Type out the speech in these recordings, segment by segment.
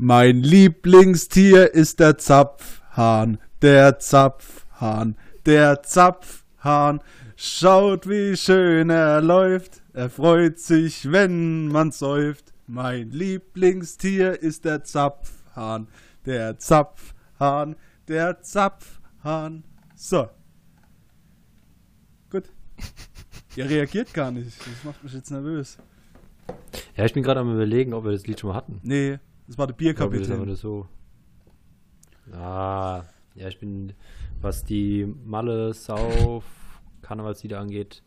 Mein Lieblingstier ist der Zapfhahn, der Zapfhahn, der Zapfhahn. Schaut, wie schön er läuft, er freut sich, wenn man säuft. Mein Lieblingstier ist der Zapfhahn, der Zapfhahn, der Zapfhahn. So. Gut. Ihr reagiert gar nicht. Das macht mich jetzt nervös. Ja, ich bin gerade am überlegen, ob wir das Lied schon mal hatten. Nee, das war der Bierkapitän. aber so. Ah, ja, ich bin, was die Malle, Sauf, Karnevalslieder angeht,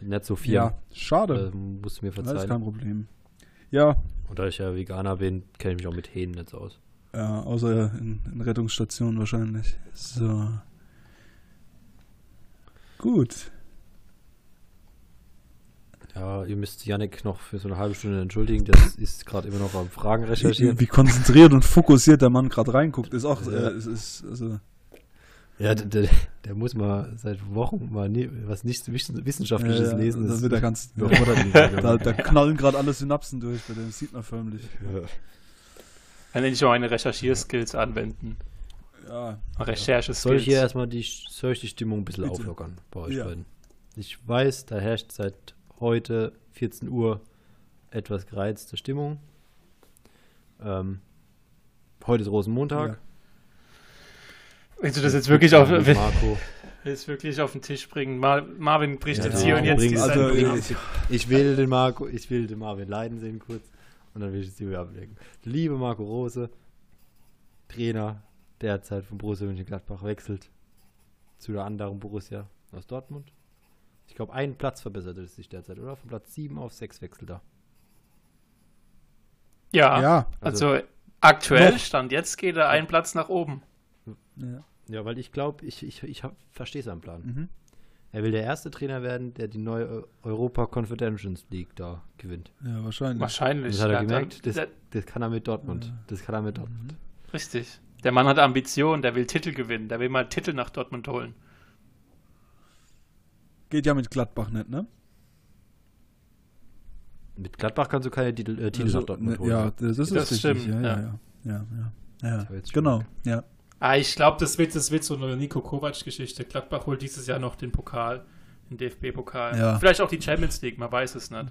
nicht so viel. Ja, schade. Äh, musst du mir Das ist verzeihen. kein Problem. Ja, Und da ich ja Veganer bin, kenne ich mich auch mit Hähnen nicht so aus. ja außer in, in Rettungsstationen wahrscheinlich. So. Gut. Ja, ihr müsst Yannick noch für so eine halbe Stunde entschuldigen, das ist gerade immer noch am Fragen recherchieren. Wie, wie konzentriert und fokussiert der Mann gerade reinguckt, ist auch, Ja. äh, es ist, also, Ja, der, der, der muss mal seit Wochen mal nie, was nicht wissen- Wissenschaftliches Ja, ja, lesen. da Das wird er ganz- überfordert da, da knallen gerade alle Synapsen durch, bei dem sieht man förmlich. Ja. Kann ich auch meine Recherchierskills anwenden. Ja, Rechercheskills. Soll ich hier erstmal die, soll ich die Stimmung ein bisschen Bitte. auflockern bei euch Ja. beiden? Ich weiß, da herrscht seit heute 14 Uhr etwas gereizte Stimmung. Ähm, heute ist Rosenmontag. Ja. Willst du das jetzt wirklich auf, willst Marco. das wirklich auf den Tisch bringen? Mar Marvin bricht Ja, jetzt hier und jetzt die also, ich- Ich will den Marco, ich will den Marvin leiden sehen kurz und dann will ich es wieder ablegen. Liebe Marco Rose, Trainer derzeit von Borussia Mönchengladbach wechselt zu der anderen Borussia aus Dortmund. Ich glaube, einen Platz verbessert es sich derzeit, oder? Von Platz 7 auf 6 wechselt er. Ja, ja. also aktuell Noch. stand jetzt geht er einen Platz nach oben. ja. Ja, weil ich glaube, ich, ich, ich verstehe seinen Plan. Mhm. Er will der erste Trainer werden, der die neue Eu- Europa Confederations League da gewinnt. ja, wahrscheinlich. Wahrscheinlich. Das hat er Ja, gemerkt. dann- Das, der- das kann er mit Dortmund. Das kann er mit Dortmund. Richtig. Der Mann hat Ambitionen, der will Titel gewinnen, der will mal Titel nach Dortmund holen. Geht ja mit Gladbach nicht, ne? Mit Gladbach kannst du keine Titel, äh, Titel Also, nach Dortmund ne, holen. Ja, das ist Das richtig. stimmt, ja, ja, ja. ja. ja, ja, Genau, ja. Ah, ich glaube, das wird, das wird so eine Nico Kovac-Geschichte. Gladbach holt dieses Jahr noch den Pokal, den DFB-Pokal. Ja. Vielleicht auch die Champions League, man weiß es nicht.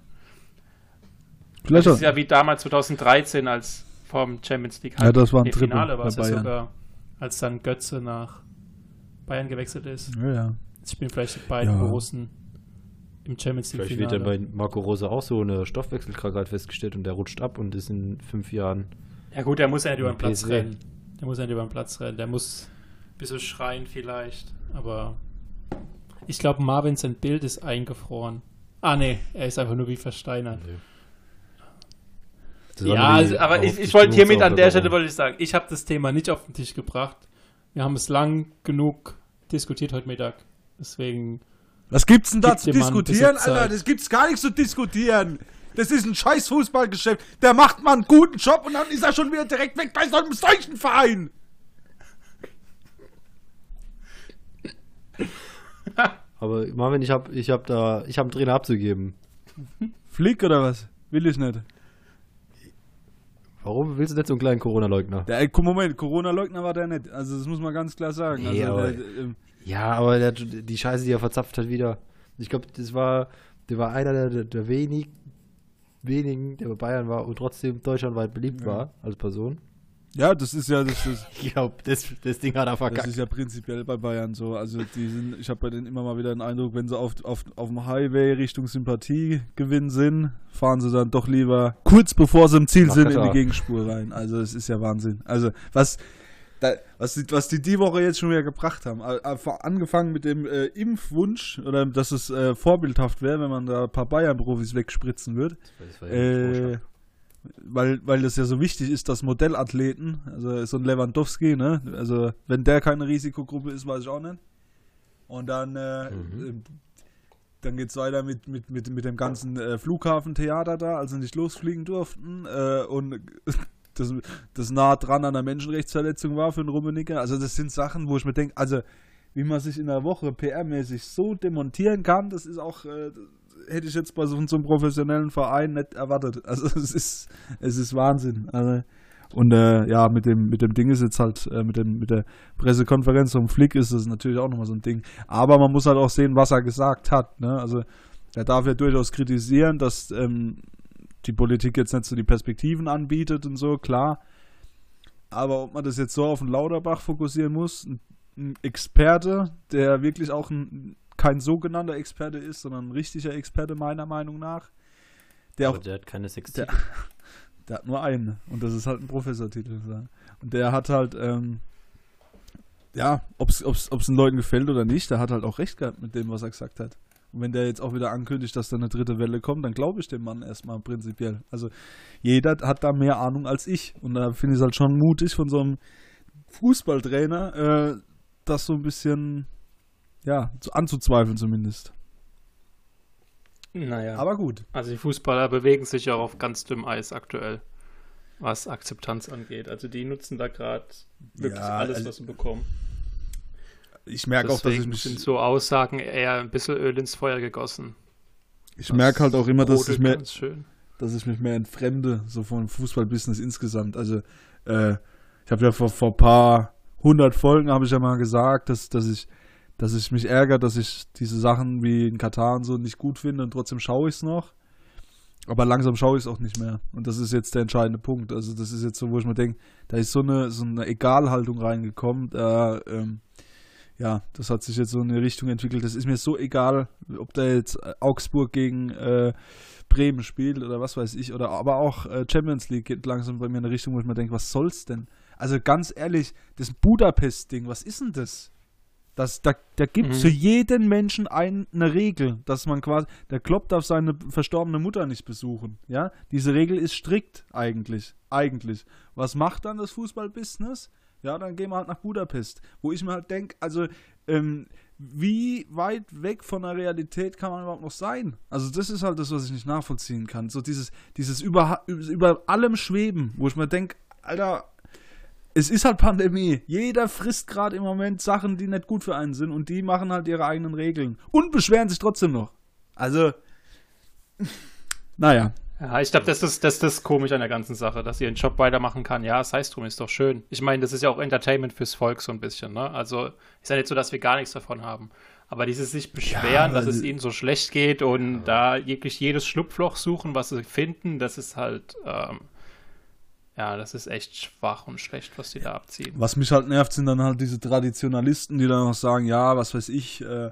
Vielleicht Das auch. ist ja wie damals 2013, als vom Champions League Ja, das war ein Finale war es ja sogar, als dann Götze nach Bayern gewechselt ist. Ja, ja. Jetzt spielen vielleicht die beiden Ja. Borussen im Champions League Vielleicht wird dann bei Marco Rose auch so eine Stoffwechselkrankheit festgestellt und der rutscht ab und ist in fünf Jahren. Ja gut, der muss ja nicht über den Platz PSW. rennen. Der muss ja nicht über den Platz rennen. Der muss ein bisschen schreien vielleicht. Aber ich glaube, Marvin sein Bild ist eingefroren. Ah nee, er ist einfach nur wie versteinert. War Ja, also, aber ich, ich wollte hiermit an der. Stelle wollte ich sagen, ich habe das Thema nicht auf den Tisch gebracht. Wir haben es lang genug diskutiert heute Mittag. Deswegen, Was gibt's denn da zu diskutieren, Alter? Das gibt's gar nichts zu diskutieren. Das ist ein scheiß Fußballgeschäft. Der macht mal einen guten Job und dann ist er schon wieder direkt weg bei so einem solchen Verein. Aber Marvin, ich habe ich hab da, ich habe einen Trainer abzugeben. Flick oder was? Will ich nicht. Warum willst du nicht so einen kleinen Corona-Leugner? Der, ey, guck, Moment, Corona-Leugner war der nicht. Also das muss man ganz klar sagen. Nee, also, aber- der, ähm, Ja, aber der, die Scheiße, die er verzapft hat, wieder. Ich glaube, das war, der war einer der, der, der wenig, wenigen, der bei Bayern war und trotzdem deutschlandweit beliebt Ja. war als Person. ja, das ist ja das, das, Ich glaube, das, das Ding hat er das verkackt. ist ja prinzipiell bei Bayern so. Also die sind, ich habe bei denen immer mal wieder den Eindruck, wenn sie auf, auf, auf dem Highway Richtung Sympathiegewinn sind, fahren sie dann doch lieber kurz bevor sie im Ziel Nach sind in die. Gegenspur rein. Also es ist ja Wahnsinn. Also was da, was, die, was die die Woche jetzt schon wieder gebracht haben, angefangen mit dem äh, Impfwunsch oder dass es äh, vorbildhaft wäre, wenn man da ein paar Bayern-Profis wegspritzen würde. Äh, weil, weil das ja so wichtig ist, dass Modellathleten, also so ein Lewandowski, ne, also wenn der keine Risikogruppe ist, weiß ich auch nicht. Und dann, äh, Mhm. äh, dann geht's weiter mit, mit, mit, mit dem ganzen äh, Flughafentheater da, als sie nicht losfliegen durften. Äh, und das, das nah dran an der Menschenrechtsverletzung war für den Rummenicker. Also das sind Sachen, wo ich mir denke, also wie man sich in der Woche PR-mäßig so demontieren kann, das ist auch, äh, hätte ich jetzt bei so, so einem professionellen Verein nicht erwartet. Also es ist, es ist Wahnsinn. Also, Und äh, ja, mit dem, mit dem Ding ist jetzt halt, äh, mit, dem, mit der Pressekonferenz vom Flick ist das natürlich auch nochmal so ein Ding. Aber man muss halt auch sehen, was er gesagt hat. Ne? Also er darf ja durchaus kritisieren, dass ähm, die Politik jetzt nicht so die Perspektiven anbietet und so, klar. Aber ob man das jetzt so auf den Lauterbach fokussieren muss, ein, ein Experte, der wirklich auch ein, kein sogenannter Experte ist, sondern ein richtiger Experte meiner Meinung nach, der Aber auch der hat keine Sex. der, der hat nur einen und das ist halt ein Professortitel. so. Und der hat halt, ähm, ja, ob es den Leuten gefällt oder nicht, der hat halt auch recht gehabt mit dem, was er gesagt hat. Und wenn der jetzt auch wieder ankündigt, dass da eine dritte Welle kommt, dann glaube ich dem Mann erstmal prinzipiell. Also jeder hat da mehr Ahnung als ich. Und da finde ich es halt schon mutig von so einem Fußballtrainer, äh, das so ein bisschen, ja, zu, anzuzweifeln zumindest. Naja. Aber gut. Also die Fußballer bewegen sich auch auf ganz dünnem Eis aktuell, was Akzeptanz angeht. Also die nutzen da gerade wirklich Ja, alles, also- was sie bekommen. Ich merke auch, dass ich mich, sind so Aussagen eher ein bisschen Öl ins Feuer gegossen. ich merke halt auch immer, dass ich mehr, dass ich mich mehr entfremde, so vom Fußballbusiness insgesamt. Also, äh, ich habe ja vor, vor paar hundert Folgen habe ich ja mal gesagt, dass, dass ich, dass ich mich ärgere, dass ich diese Sachen wie in Katar und so nicht gut finde und trotzdem schaue ich es noch. Aber langsam schaue ich es auch nicht mehr. Und das ist jetzt der entscheidende Punkt. Also, das ist jetzt so, wo ich mir denke, da ist so eine, so eine Egalhaltung reingekommen. Da, ähm, ja, das hat sich jetzt so in eine Richtung entwickelt. Das ist mir so egal, ob da jetzt äh, Augsburg gegen äh, Bremen spielt oder was weiß ich. Oder aber auch äh, Champions League geht langsam bei mir in eine Richtung, wo ich mir denke, was soll's denn? Also ganz ehrlich, das Budapest-Ding, was ist denn das? Das, da da gibt es Mhm. für jeden Menschen ein, eine Regel, dass man quasi, der Klopp darf seine verstorbene Mutter nicht besuchen. Ja, diese Regel ist strikt eigentlich. Eigentlich. Was macht dann das Fußballbusiness? Ja, dann gehen wir halt nach Budapest. Wo ich mir halt denke, also, ähm, wie weit weg von der Realität kann man überhaupt noch sein? Also, das ist halt das, was ich nicht nachvollziehen kann. So dieses, dieses über, über allem Schweben, wo ich mir denke, Alter, es ist halt Pandemie. Jeder frisst gerade im Moment Sachen, die nicht gut für einen sind und die machen halt ihre eigenen Regeln und beschweren sich trotzdem noch. Also, naja. Ja, ich glaube, das ist, das ist das komisch an der ganzen Sache, dass ihr einen Job weitermachen kann. Ja, sei es drum, ist doch schön. Ich meine, das ist ja auch Entertainment fürs Volk so ein bisschen, ne? Also ist ja nicht so, dass wir gar nichts davon haben. Aber dieses sich beschweren, dass es ihnen so schlecht geht und da wirklich jedes Schlupfloch suchen, was sie finden, das ist halt, ähm, ja, das ist echt schwach und schlecht, was die da abziehen. Was mich halt nervt, sind dann halt diese Traditionalisten, die dann noch sagen, ja, was weiß ich, äh,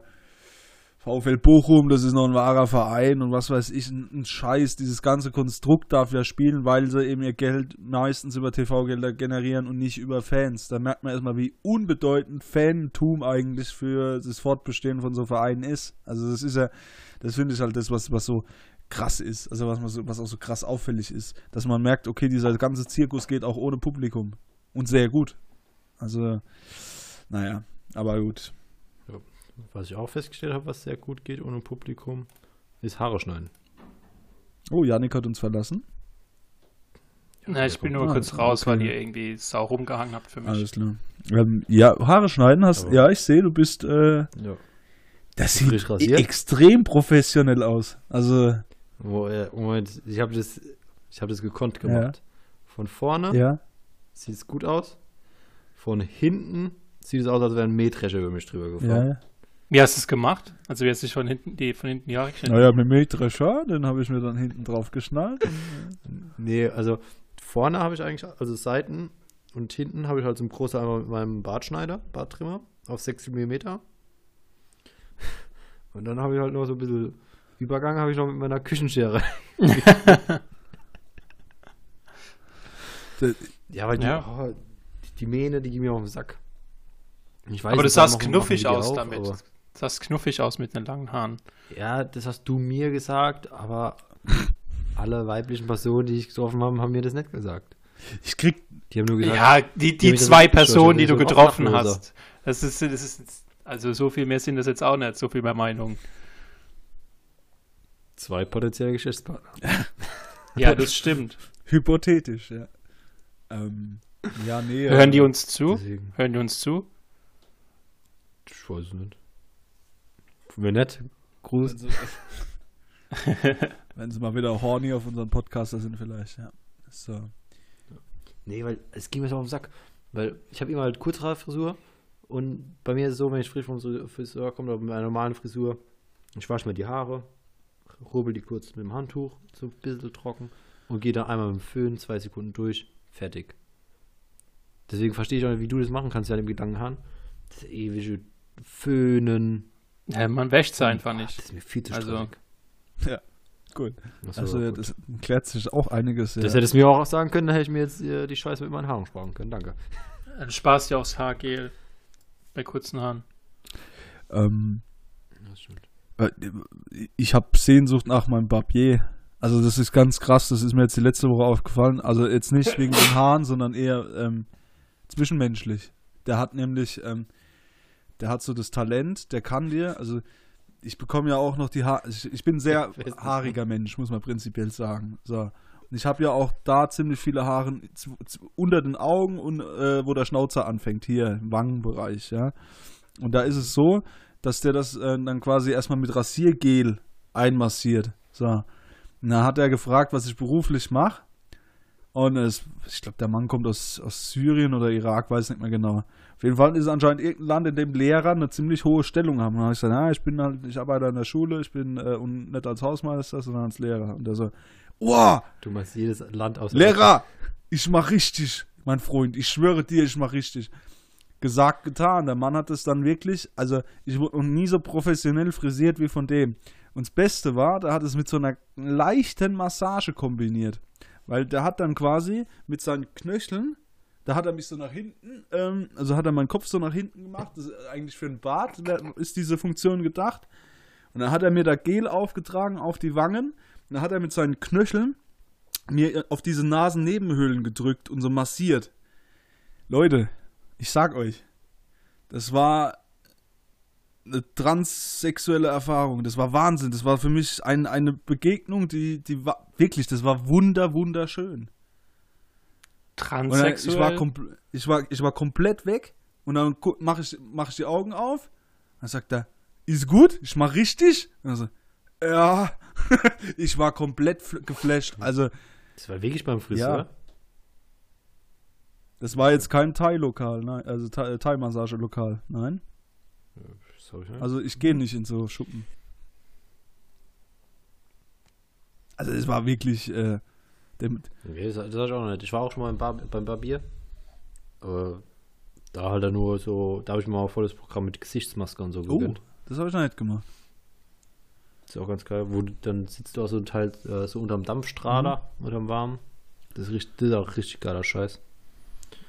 VfL Bochum, das ist noch ein wahrer Verein und was weiß ich, ein, ein Scheiß. Dieses ganze Konstrukt darf ja spielen, weil sie eben ihr Geld meistens über TV-Gelder generieren und nicht über Fans. Da merkt man erstmal, wie unbedeutend Fantum eigentlich für das Fortbestehen von so Vereinen ist. Also das ist ja, das finde ich halt das, was, was so krass ist, also was, so, was auch so krass auffällig ist, dass man merkt, okay, dieser ganze Zirkus geht auch ohne Publikum und sehr gut. Also, naja, aber gut. Was ich auch festgestellt habe, was sehr gut geht ohne Publikum, ist Haare schneiden. Oh, Janik hat uns verlassen. Na, ich bin nur Ah, kurz raus, okay. weil ihr irgendwie sau rumgehangen habt für mich. Alles klar. Ähm, ja, Haare schneiden hast. Aber- ja, ich sehe, du bist. Äh, Ja. das sieht rasiert? extrem professionell aus. Also, Wo, äh, Moment, ich habe das, ich habe das gekonnt gemacht. Von vorne ja. sieht es gut aus. Von hinten sieht es aus, als wäre ein Mähdrescher über mich drüber gefahren. Ja. Wie hast du es gemacht? Also wie hast du von hinten die von hinten die Haare geschnitten? Naja, mit Mähdrescher, den habe ich mir dann hinten drauf geschnallt. Nee, also vorne habe ich eigentlich, also Seiten und hinten habe ich halt so einen großen einmal mit meinem Bartschneider, Barttrimmer auf 60 mm. Und dann habe ich halt noch so ein bisschen Übergang habe ich noch mit meiner Küchenschere. Das- Ja, aber die, Ja. oh, die, Mähne, die gehen mir auf den Sack. Ich weiß aber du sahst knuffig aus auf, damit. Sahst knuffig aus mit den langen Haaren. Ja, das hast du mir gesagt, aber alle weiblichen Personen, die ich getroffen habe, haben mir das nicht gesagt. Ich krieg. Die haben nur gesagt, Ja, die, die der zwei Personen, die du getroffen hast. Das ist, das ist, also so viel mehr sind das jetzt auch nicht, so viel mehr Meinung. zwei potenzielle Geschäftspartner. Ja, das stimmt. Hypothetisch, ja. Ähm, ja, nee. Hören äh, die uns zu? Deswegen, Hören die uns zu? ich weiß es Wenn nicht, Gruß. Wenn sie, wenn sie mal wieder horny auf unseren Podcaster sind, vielleicht, ja. So. Nee, weil es ging mir so auf den Sack. Weil ich habe immer halt Kurzhaarfrisur und bei mir ist es so, wenn ich frisch vom Friseur- Friseur komme oder mit meiner normalen Frisur, ich wasche mir die Haare, rubbel die kurz mit dem Handtuch, so ein bisschen trocken und gehe dann einmal mit dem Föhn zwei Sekunden durch, fertig. Deswegen verstehe ich auch nicht, wie du das machen kannst, ja, dem Gedanken haben. Das ewige Föhnen. Ja, man wäscht sie einfach Ah, nicht. Das ist mir viel zu Also- stressig. Gut. So, Also, ja, gut. das klärt sich auch einiges. Ja. Das hättest du mir auch sagen können, dann hätte ich mir jetzt äh, die Scheiße mit meinen Haaren sparen können. Danke. Dann sparst du ja aufs Haargel bei kurzen Haaren. ähm, Das stimmt. äh, ich habe Sehnsucht nach meinem Barbier. Also das ist ganz krass, das ist mir jetzt die letzte Woche aufgefallen. Also jetzt nicht wegen den Haaren, sondern eher ähm, zwischenmenschlich. Der hat nämlich, ähm, der hat so das Talent, der kann dir, also ich bekomme ja auch noch die Haare, ich, ich bin ein sehr haariger Mensch, muss man prinzipiell sagen. So. Und ich habe ja auch da ziemlich viele Haare unter den Augen und äh, wo der Schnauzer anfängt, hier im Wangenbereich, ja. Und da ist es so, dass der das äh, dann quasi erstmal mit Rasiergel einmassiert. So. Und dann hat er gefragt, was ich beruflich mache. Und es, ich glaube, der Mann kommt aus, aus Syrien oder Irak, weiß nicht mehr genau. Auf jeden Fall ist es anscheinend irgendein Land, in dem Lehrer eine ziemlich hohe Stellung haben. Und dann habe ich gesagt, ja, ich bin halt, ich arbeite an der Schule, ich bin äh, und nicht als Hausmeister, sondern als Lehrer. Und der so, wow, Du machst jedes Land aus. Lehrer, ich mach richtig, mein Freund. Ich schwöre dir, ich mach richtig. Gesagt, getan. Der Mann hat es dann wirklich, also ich wurde noch nie so professionell frisiert wie von dem. Und das Beste war, der hat es mit so einer leichten Massage kombiniert. Weil der hat dann quasi mit seinen Knöcheln, da hat er mich so nach hinten, ähm, also hat er meinen Kopf so nach hinten gemacht. Das ist eigentlich für einen Bart ist diese Funktion gedacht. Und dann hat er mir da Gel aufgetragen auf die Wangen. Und dann hat er mit seinen Knöcheln mir auf diese Nasennebenhöhlen gedrückt und so massiert. Leute, ich sag euch, das war eine transsexuelle Erfahrung. Das war Wahnsinn. Das war für mich ein, eine Begegnung, die, die war wirklich, das war wunder, wunderschön. Und dann, ich, war Transsexuell. kompl- ich, war, ich war komplett weg und dann mache ich, mach ich die Augen auf. Dann sagt er, ist gut, ich mach richtig. Und dann so, ja, ich war komplett fl- geflasht. Also, Das war wirklich beim Friseur. Ja. das war jetzt kein Thai-Lokal, nein, also Thai- Thai-Massage-Lokal, nein. Das hab ich nicht. Also, ich gehe nicht in so Schuppen. Also, es war wirklich, äh, Nee, das, das ich auch noch nicht. Ich war auch schon mal beim, Bar, beim Barbier. Aber da halt dann nur so, da habe ich mal ein volles Programm mit Gesichtsmaske und so oh, gegönnt. das habe ich noch nicht gemacht. Das ist auch ganz geil. Wo du, dann sitzt du auch so ein Teil äh, so unterm Dampfstrahler, unterm Warmen. Das ist, richtig, das ist auch richtig geiler Scheiß.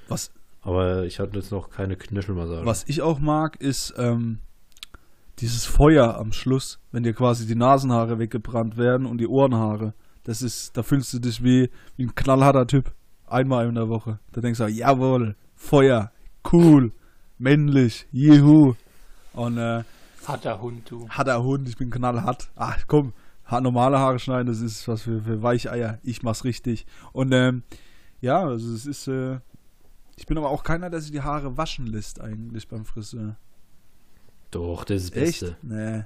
Was, Aber ich hatte jetzt noch keine Knöchelmassage. Was ich auch mag, ist ähm, dieses Feuer am Schluss, wenn dir quasi die Nasenhaare weggebrannt werden und die Ohrenhaare. Das ist, da fühlst du dich wie, wie ein knallharter Typ. Einmal in der Woche. Da denkst du, jawohl, Feuer, cool, männlich, juhu. Und äh, Hat der Hund, du. harter Hund, ich bin knallhart. Ach komm, normale Haare schneiden, das ist was für, für Weicheier. Ich mach's richtig. Und ähm, ja, also es ist, äh, ich bin aber auch keiner, der sich die Haare waschen lässt eigentlich beim Friseur. Doch, das ist das Echt? Beste. Nee.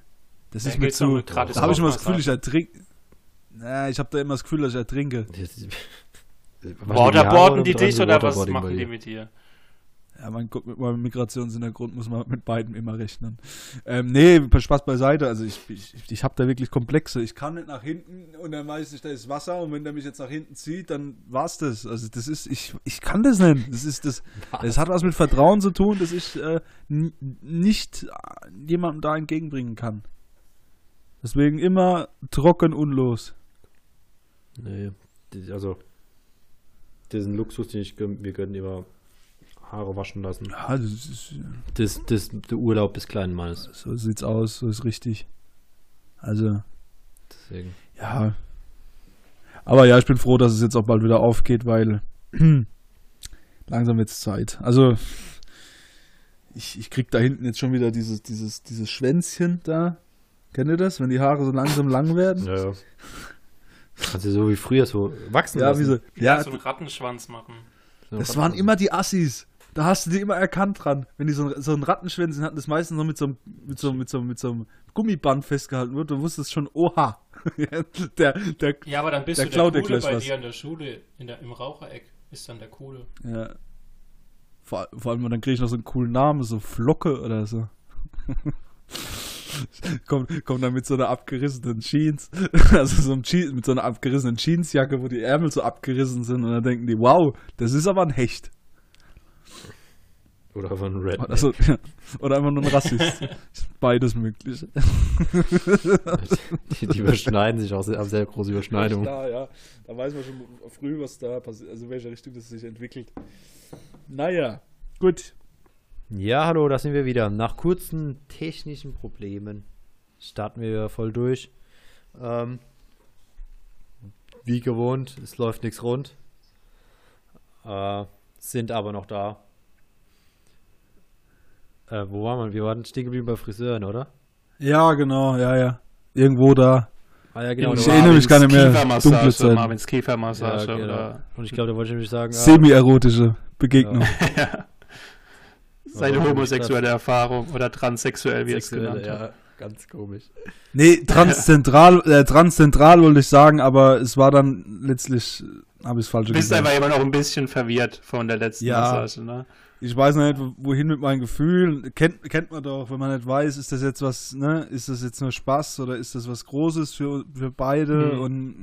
Das Ja, ist mir zu. Da habe ich immer das Gefühl, ich ertrinke. Nee, ich habe da immer das Gefühl, dass ich ertrinke. Waterboarden die dich oder was machen die mit dir? Ja, mein Gott, mit meinem Migrationshintergrund muss man mit beiden immer rechnen. Ähm, nee, Spaß beiseite. Also ich, ich, ich habe da wirklich Komplexe. Ich kann nicht nach hinten und dann weiß ich, da ist Wasser und wenn der mich jetzt nach hinten zieht, dann war's das. Also das ist, ich, ich kann das nicht. Das ist das. Das hat was mit Vertrauen zu tun, dass ich äh, nicht äh, jemandem da entgegenbringen kann. Deswegen immer trocken und los. Nee, das- also diesen Luxus, den ich wir gönnen immer Haare waschen lassen. Ja, das ist, Das, das der Urlaub des kleinen Mannes. so sieht's aus, so ist richtig. Also, Deswegen. ja. Aber ja, ich bin froh, dass es jetzt auch bald wieder aufgeht, weil langsam wird's Zeit. Also, ich, ich krieg da hinten jetzt schon wieder dieses, dieses, dieses Schwänzchen da. Kennt ihr das? Wenn die Haare so langsam lang werden? Ja, ja. Kannst du so wie früher so wachsen Ja, lassen. wie so. Ja, so einen Rattenschwanz machen. So das waren immer die Assis. Da hast du die immer erkannt dran. Wenn die so, so ein Rattenschwänzchen hatten, das meistens noch mit so, einem- mit so, mit so, mit so einem Gummiband festgehalten wird. Du wusstest schon, oha. der, der, Ja, aber dann bist Der du der Coole bei was. dir in der Schule, in der, im Rauchereck. Ist dann der Coole. Ja. Vor, vor allem, dann kriege ich noch so einen coolen Namen, so Flocke oder so. kommt, kommt dann mit so einer abgerissenen Jeans, also so einem Je mit so einer abgerissenen Jeansjacke, wo die Ärmel so abgerissen sind und dann denken die, wow, das ist aber ein Hecht. Oder von Red. Also, oder einfach nur ein Rassist. Beides möglich. die, die überschneiden sich auch, sehr, haben sehr große Überschneidungen. Klar, ja. Da weiß man schon früh, was da passiert, also in welche Richtung das sich entwickelt. Naja, gut. Ja, hallo, da sind wir wieder. Nach kurzen technischen Problemen starten wir voll durch. Ähm, wie gewohnt, es läuft nichts rund. Äh, sind aber noch da. Äh, wo waren wir? Wir waren stehen geblieben bei Friseuren, oder? Ja, genau, ja, ja. Irgendwo da. Ah ja, genau. Ich erinnere mich gar nicht mehr. Dunkle Zeiten. Marvins Kiefermassage. Ja, genau. oder Und ich glaube, da wollte ich nämlich sagen, ah, Semi-erotische Begegnung. seine Ja, homosexuelle Erfahrung oder transsexuell, wie er es genannt hat. Ganz komisch. Nee, transzentral, äh, transzentral wollte ich sagen, aber es war dann letztlich, habe ich es falsch Du bist gesagt. einfach immer noch ein bisschen verwirrt von der letzten Ja. Massage, ne? Ich weiß noch nicht, wo- wohin mit meinen Gefühlen. Kennt, kennt man doch, wenn man nicht weiß, ist das jetzt was, ne, ist das jetzt nur Spaß oder ist das was Großes für, für beide Hm. und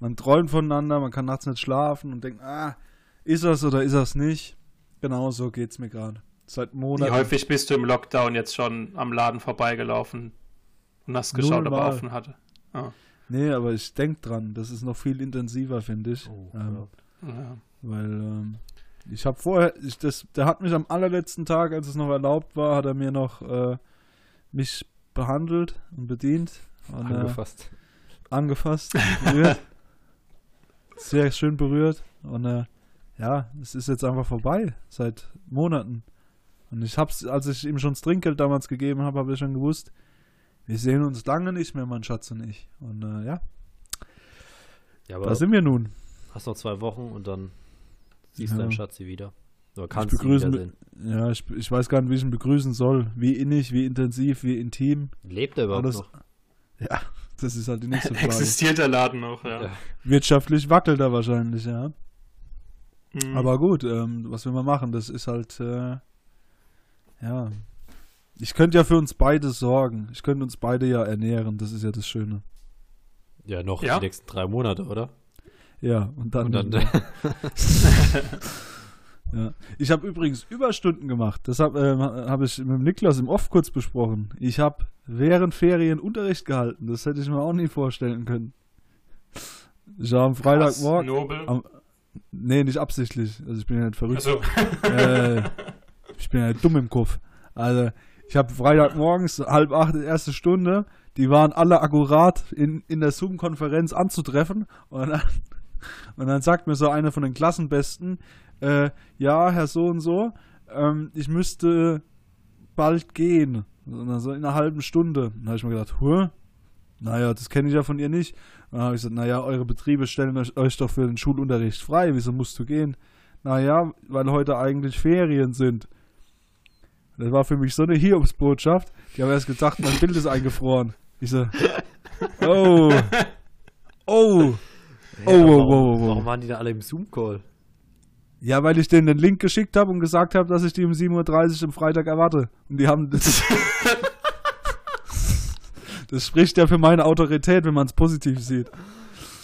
man träumt voneinander, man kann nachts nicht schlafen und denkt, ah, ist das oder ist das nicht? Genau so geht's mir gerade. Seit Wie Monaten. häufig bist du im Lockdown jetzt schon am Laden vorbeigelaufen hast geschaut, ob er Nullmal. offen hatte? Ah, Nee, aber ich denk dran, das ist noch viel intensiver, finde ich. Oh, ähm, ja. Weil ähm, ich habe vorher, ich, das, der hat mich am allerletzten Tag, als es noch erlaubt war, hat er mir noch äh, mich behandelt und bedient. Und, äh, Angefasst. angefasst, berührt. Sehr schön berührt. Und äh, ja, es ist jetzt einfach vorbei, seit Monaten. Und ich hab's, als ich ihm schon das Trinkgeld damals gegeben habe, habe ich schon gewusst, wir sehen uns lange nicht mehr, mein Schatz und ich. Und äh, ja, Ja, aber da sind wir nun. hast noch zwei Wochen und dann siehst Ja. du deinen Schatzi wieder. Oder kannst du begrüße- wiedersehen. Ja, ich, ich weiß gar nicht, wie ich ihn begrüßen soll. Wie innig, wie intensiv, wie intim. Lebt er überhaupt Alles- noch? Ja, das ist halt die nächste Frage. Existiert der Laden noch, ja. Ja. Wirtschaftlich wackelt er wahrscheinlich, ja. Mhm. Aber gut, ähm, was will man machen? Das ist halt, äh, ja. Ich könnte ja für uns beide sorgen. Ich könnte uns beide ja ernähren. Das ist ja das Schöne. Ja, noch Ja? die nächsten drei Monate, oder? Ja, und dann. Und dann, ja. Ich habe übrigens Überstunden gemacht. Das habe ähm, hab ich mit dem Niklas im Off kurz besprochen. Ich habe während Ferien Unterricht gehalten. Das hätte ich mir auch nie vorstellen können. Ich war am Freitagmorgen. Nobel. am- Nee, nicht absichtlich. Also ich bin ja nicht verrückt. Also, äh, ich bin ja dumm im Kopf. Also, ich habe Freitagmorgens halb acht, erste Stunde, die waren alle akkurat in, in der Zoom-Konferenz anzutreffen. Und dann, und dann sagt mir so einer von den Klassenbesten, äh, ja, Herr so und so, ähm, ich müsste bald gehen. Und dann so in einer halben Stunde. Dann habe ich mir gedacht, huh? Naja, das kenne ich ja von ihr nicht. Dann habe ich gesagt, naja, eure Betriebe stellen euch, euch doch für den Schulunterricht frei. Wieso musst du gehen? Naja, weil heute eigentlich Ferien sind. Das war für mich so eine Hiobsbotschaft. Die haben erst gedacht, mein Bild ist eingefroren. Ich so, oh, oh, oh, oh, warum, oh, oh, oh. warum waren die da alle im Zoom-Call? Ja, weil ich denen den Link geschickt habe und gesagt habe, dass ich die um 7.30 Uhr am Freitag erwarte. Und die haben das. das spricht ja für meine Autorität, wenn man es positiv sieht.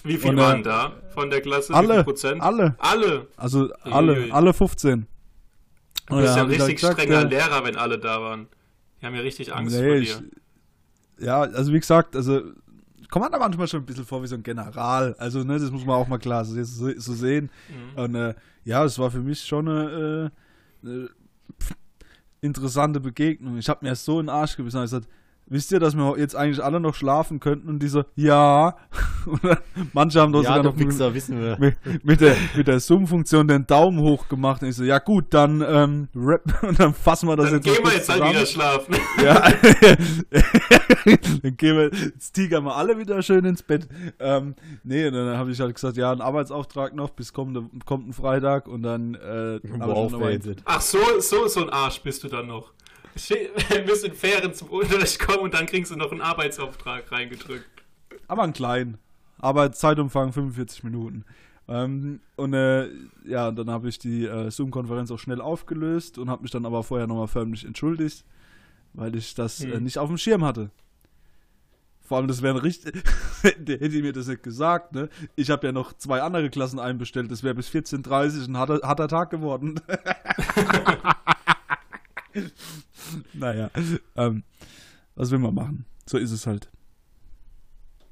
wie viel Und, äh, waren da von der Klasse? alle, alle. Alle. Also alle, alle 15. Du bist ja ein ich richtig gesagt, strenger Lehrer, wenn alle da waren. Die haben ja richtig Angst Nee, vor ich, dir. ja, also wie gesagt, also ich komme da manchmal schon ein bisschen vor wie so ein General. Also, ne, das muss man auch mal klar so, so, sehen. Mhm. Und äh, ja, es war für mich schon eine, äh, eine interessante Begegnung. Ich habe mir so in den Arsch gebissen und gesagt, wisst ihr, dass wir jetzt eigentlich alle noch schlafen könnten? Und die so, ja. Und dann, manche haben doch ja, sogar noch mit, wissen wir. mit, mit der, mit der Zoom-Funktion den Daumen hoch gemacht. Und ich so, ja gut, dann ähm, rap, und dann fassen wir das Dann jetzt noch gehen wir jetzt halt zusammen. wieder schlafen. Ja. dann gehen wir, jetzt tigern wir alle wieder schön ins Bett. Ähm, nee, und dann habe ich halt gesagt, ja, ein Arbeitsauftrag noch bis kommende, kommt ein Freitag und dann äh, dann. Ach so, so, so ein Arsch bist du dann noch. Müssen in Ferien zum Unterricht kommen und dann kriegst du noch einen Arbeitsauftrag reingedrückt. aber einen kleinen. Aber Zeitumfang 45 Minuten. Ähm, und äh, ja, dann habe ich die äh, Zoom-Konferenz auch schnell aufgelöst und habe mich dann aber vorher nochmal förmlich entschuldigt, weil ich das äh, Hm. nicht auf dem Schirm hatte. Vor allem, das wäre richtig, hätte hätte ich mir das nicht gesagt, ne? Ich habe ja noch zwei andere Klassen einbestellt, das wäre bis 14.30 ein harter, harter Tag geworden. naja, ähm, was will man machen? So ist es halt.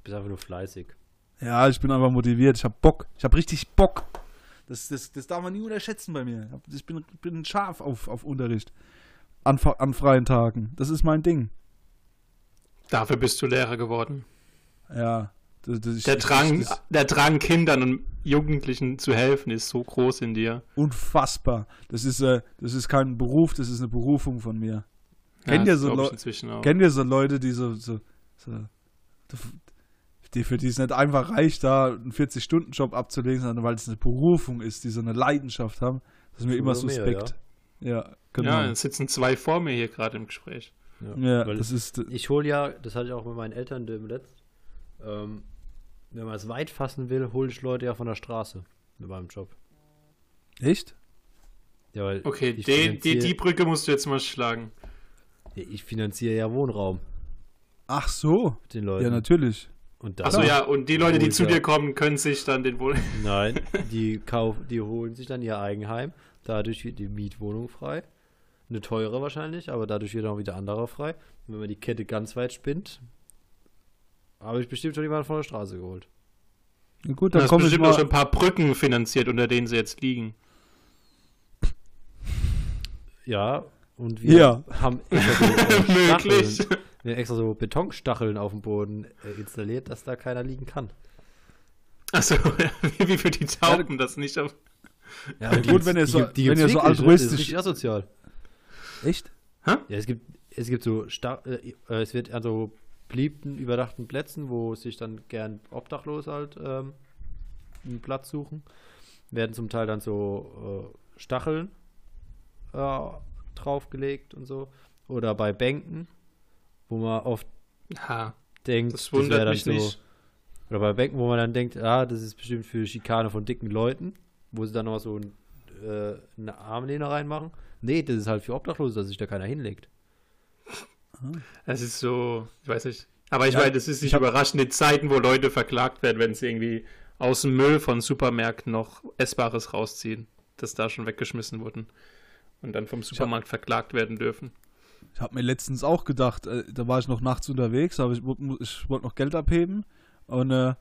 Bist einfach nur fleißig. Ja, ich bin einfach motiviert. Ich habe Bock. Ich habe richtig Bock. Das, das, das darf man nie unterschätzen bei mir. Ich bin, bin scharf auf, auf Unterricht. An, an freien Tagen. Das ist mein Ding. Dafür bist du Lehrer geworden. Ja. Das, das, Der Drang, das- der Drang, Kindern und Jugendlichen zu helfen, ist so groß in dir. unfassbar. Das ist, äh, das ist kein Beruf, das ist eine Berufung von mir. Kennt ihr so auch. Kennt ihr so Leute, die so, so, so die für die es nicht einfach reicht, da einen 40-Stunden-Job abzulegen, sondern weil es eine Berufung ist, die so eine Leidenschaft haben, das ist mir immer Oder mehr, suspekt. Ja, genau. Ja, es sitzen zwei vor mir hier gerade im Gespräch. Ja, Weil das ist. Ich hole ja, das hatte ich auch mit meinen Eltern dem letzt, ähm, wenn man es weit fassen will, hole ich Leute ja von der Straße mit meinem Job. Echt? Ja, weil Okay, die, finanziere, die Brücke musst du jetzt mal schlagen. ich finanziere ja Wohnraum Ach so. mit den Leuten. Ja, natürlich. Und da, Achso, ja, und die Leute, die zu dir kommen, können sich dann den wohl. Nein, die kaufen, die holen sich dann ihr Eigenheim. Dadurch wird die Mietwohnung frei. Eine teure wahrscheinlich, aber dadurch wird auch wieder anderer frei. Und wenn man die Kette ganz weit spinnt, habe ich bestimmt schon jemanden von der Straße geholt. Na gut, Du dann hast komme ich bestimmt auch schon mal. ein paar Brücken finanziert, unter denen sie jetzt liegen. Ja, und wir Ja. haben extra so, äh, Möglich. Wir haben extra so Betonstacheln auf dem Boden äh, installiert, dass da keiner liegen kann. Achso, wie für die Tauben das nicht auf. Ja, Ja, gut, wenn ihr so- die wenn ihr so? Das ist altruistisch- richtig asozial. Echt? Ja, es gibt, es gibt so, Sta äh, äh, es wird an so beliebten, überdachten Plätzen, wo sich dann gern Obdachlose halt ähm, einen Platz suchen, werden zum Teil dann so äh, Stacheln äh, draufgelegt und so. Oder bei Bänken, wo man oft Ha, denkt, das wundert dann mich nicht. Oder bei Bänken, wo man dann denkt, ah, das ist bestimmt für Schikane von dicken Leuten, wo sie dann noch so ein, äh, eine Armlehne reinmachen. Nee, das ist halt für Obdachlose, dass sich da keiner hinlegt. Es ist so, ich weiß nicht. Aber ich Ja, meine, das ist ich nicht hab- überraschend, in Zeiten, wo Leute verklagt werden, wenn sie irgendwie aus dem Müll von Supermärkten noch Essbares rausziehen, das da schon weggeschmissen wurden und dann vom Supermarkt verklagt werden dürfen. Ich habe mir letztens auch gedacht, äh, da war ich noch nachts unterwegs, aber ich, ich wollte noch Geld abheben. Und äh,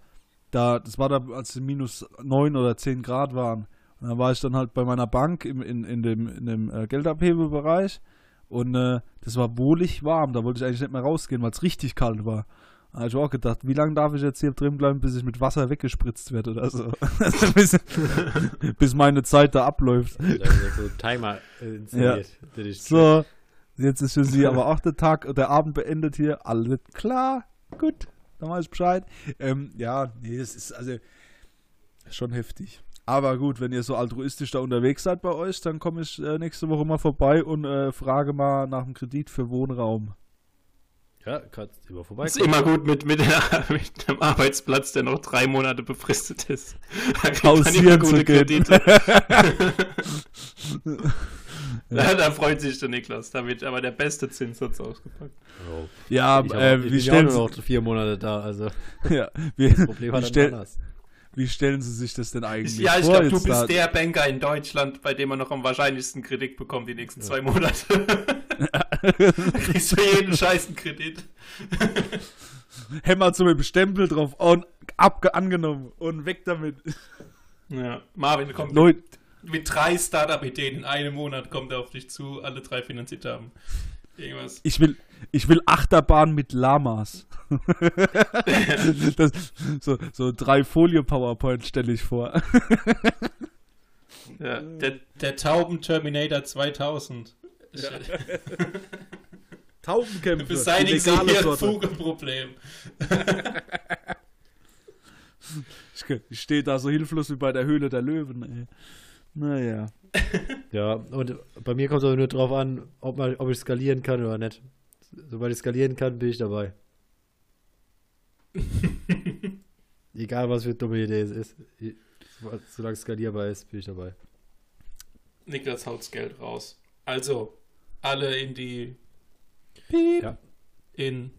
da, das war da, als es minus 9 oder 10 Grad waren. Und dann war ich dann halt bei meiner Bank im, in, in dem, in dem äh, Geldabhebebereich. Und äh, das war wohlig warm. Da wollte ich eigentlich nicht mehr rausgehen, weil es richtig kalt war. Da habe ich auch gedacht, wie lange darf ich jetzt hier drin bleiben, bis ich mit Wasser weggespritzt werde oder so. Bis, bis meine Zeit da abläuft. So Timer äh, installiert. dich So, jetzt ist für sie aber auch der Tag, der Abend beendet hier. Alles klar, gut, dann weiß ich Bescheid. Ähm, ja, nee, es ist also schon heftig. Aber gut, wenn ihr so altruistisch da unterwegs seid bei euch, dann komme ich äh, nächste Woche mal vorbei und äh, frage mal nach dem Kredit für Wohnraum. Ja, kannst immer Ist vorbeikommen. immer gut mit, mit, der, mit einem Arbeitsplatz, der noch drei Monate befristet ist. Gute zu gehen. Kredite. ja, da freut sich der Niklas. Da wird aber der beste Zinssatz ausgepackt. Oh. Ja, Ich, hab, äh, auch stellen nur sie, noch vier Monate da, also ja, wie, das Problem hat dann stell, anders. Wie stellen Sie sich das denn eigentlich Ja, ich vor? glaube, du bist der Banker in Deutschland, bei dem man noch am wahrscheinlichsten Kredit bekommt die nächsten zwei Monate. Kriegst du jeden scheißen Kredit. Hämmer so mit dem Stempel drauf und abge angenommen und weg damit. Ja, Marvin kommt Leute, mit drei Startup-Ideen in einem Monat kommt er auf dich zu, alle drei finanziert haben. Irgendwas. ich will, ich will Achterbahn mit Lamas. das, so, so drei Folie-PowerPoint stelle ich vor. Ja, der, der Tauben-Terminator 2000. Ich, Taubenkämpfe. Beseitigen Sie Ihr. Vogelproblem. Ich, ich stehe da so hilflos wie bei der Höhle der Löwen. Ey. Naja. Ja, und bei mir kommt es aber nur drauf an, ob, man, ob ich skalieren kann oder nicht. Sobald ich skalieren kann, bin ich dabei. Egal, was für eine dumme Idee es ist. Solange es skalierbar ist, bin ich dabei. Niklas haut's Geld raus. Also, alle in die. Piep, Ja. In.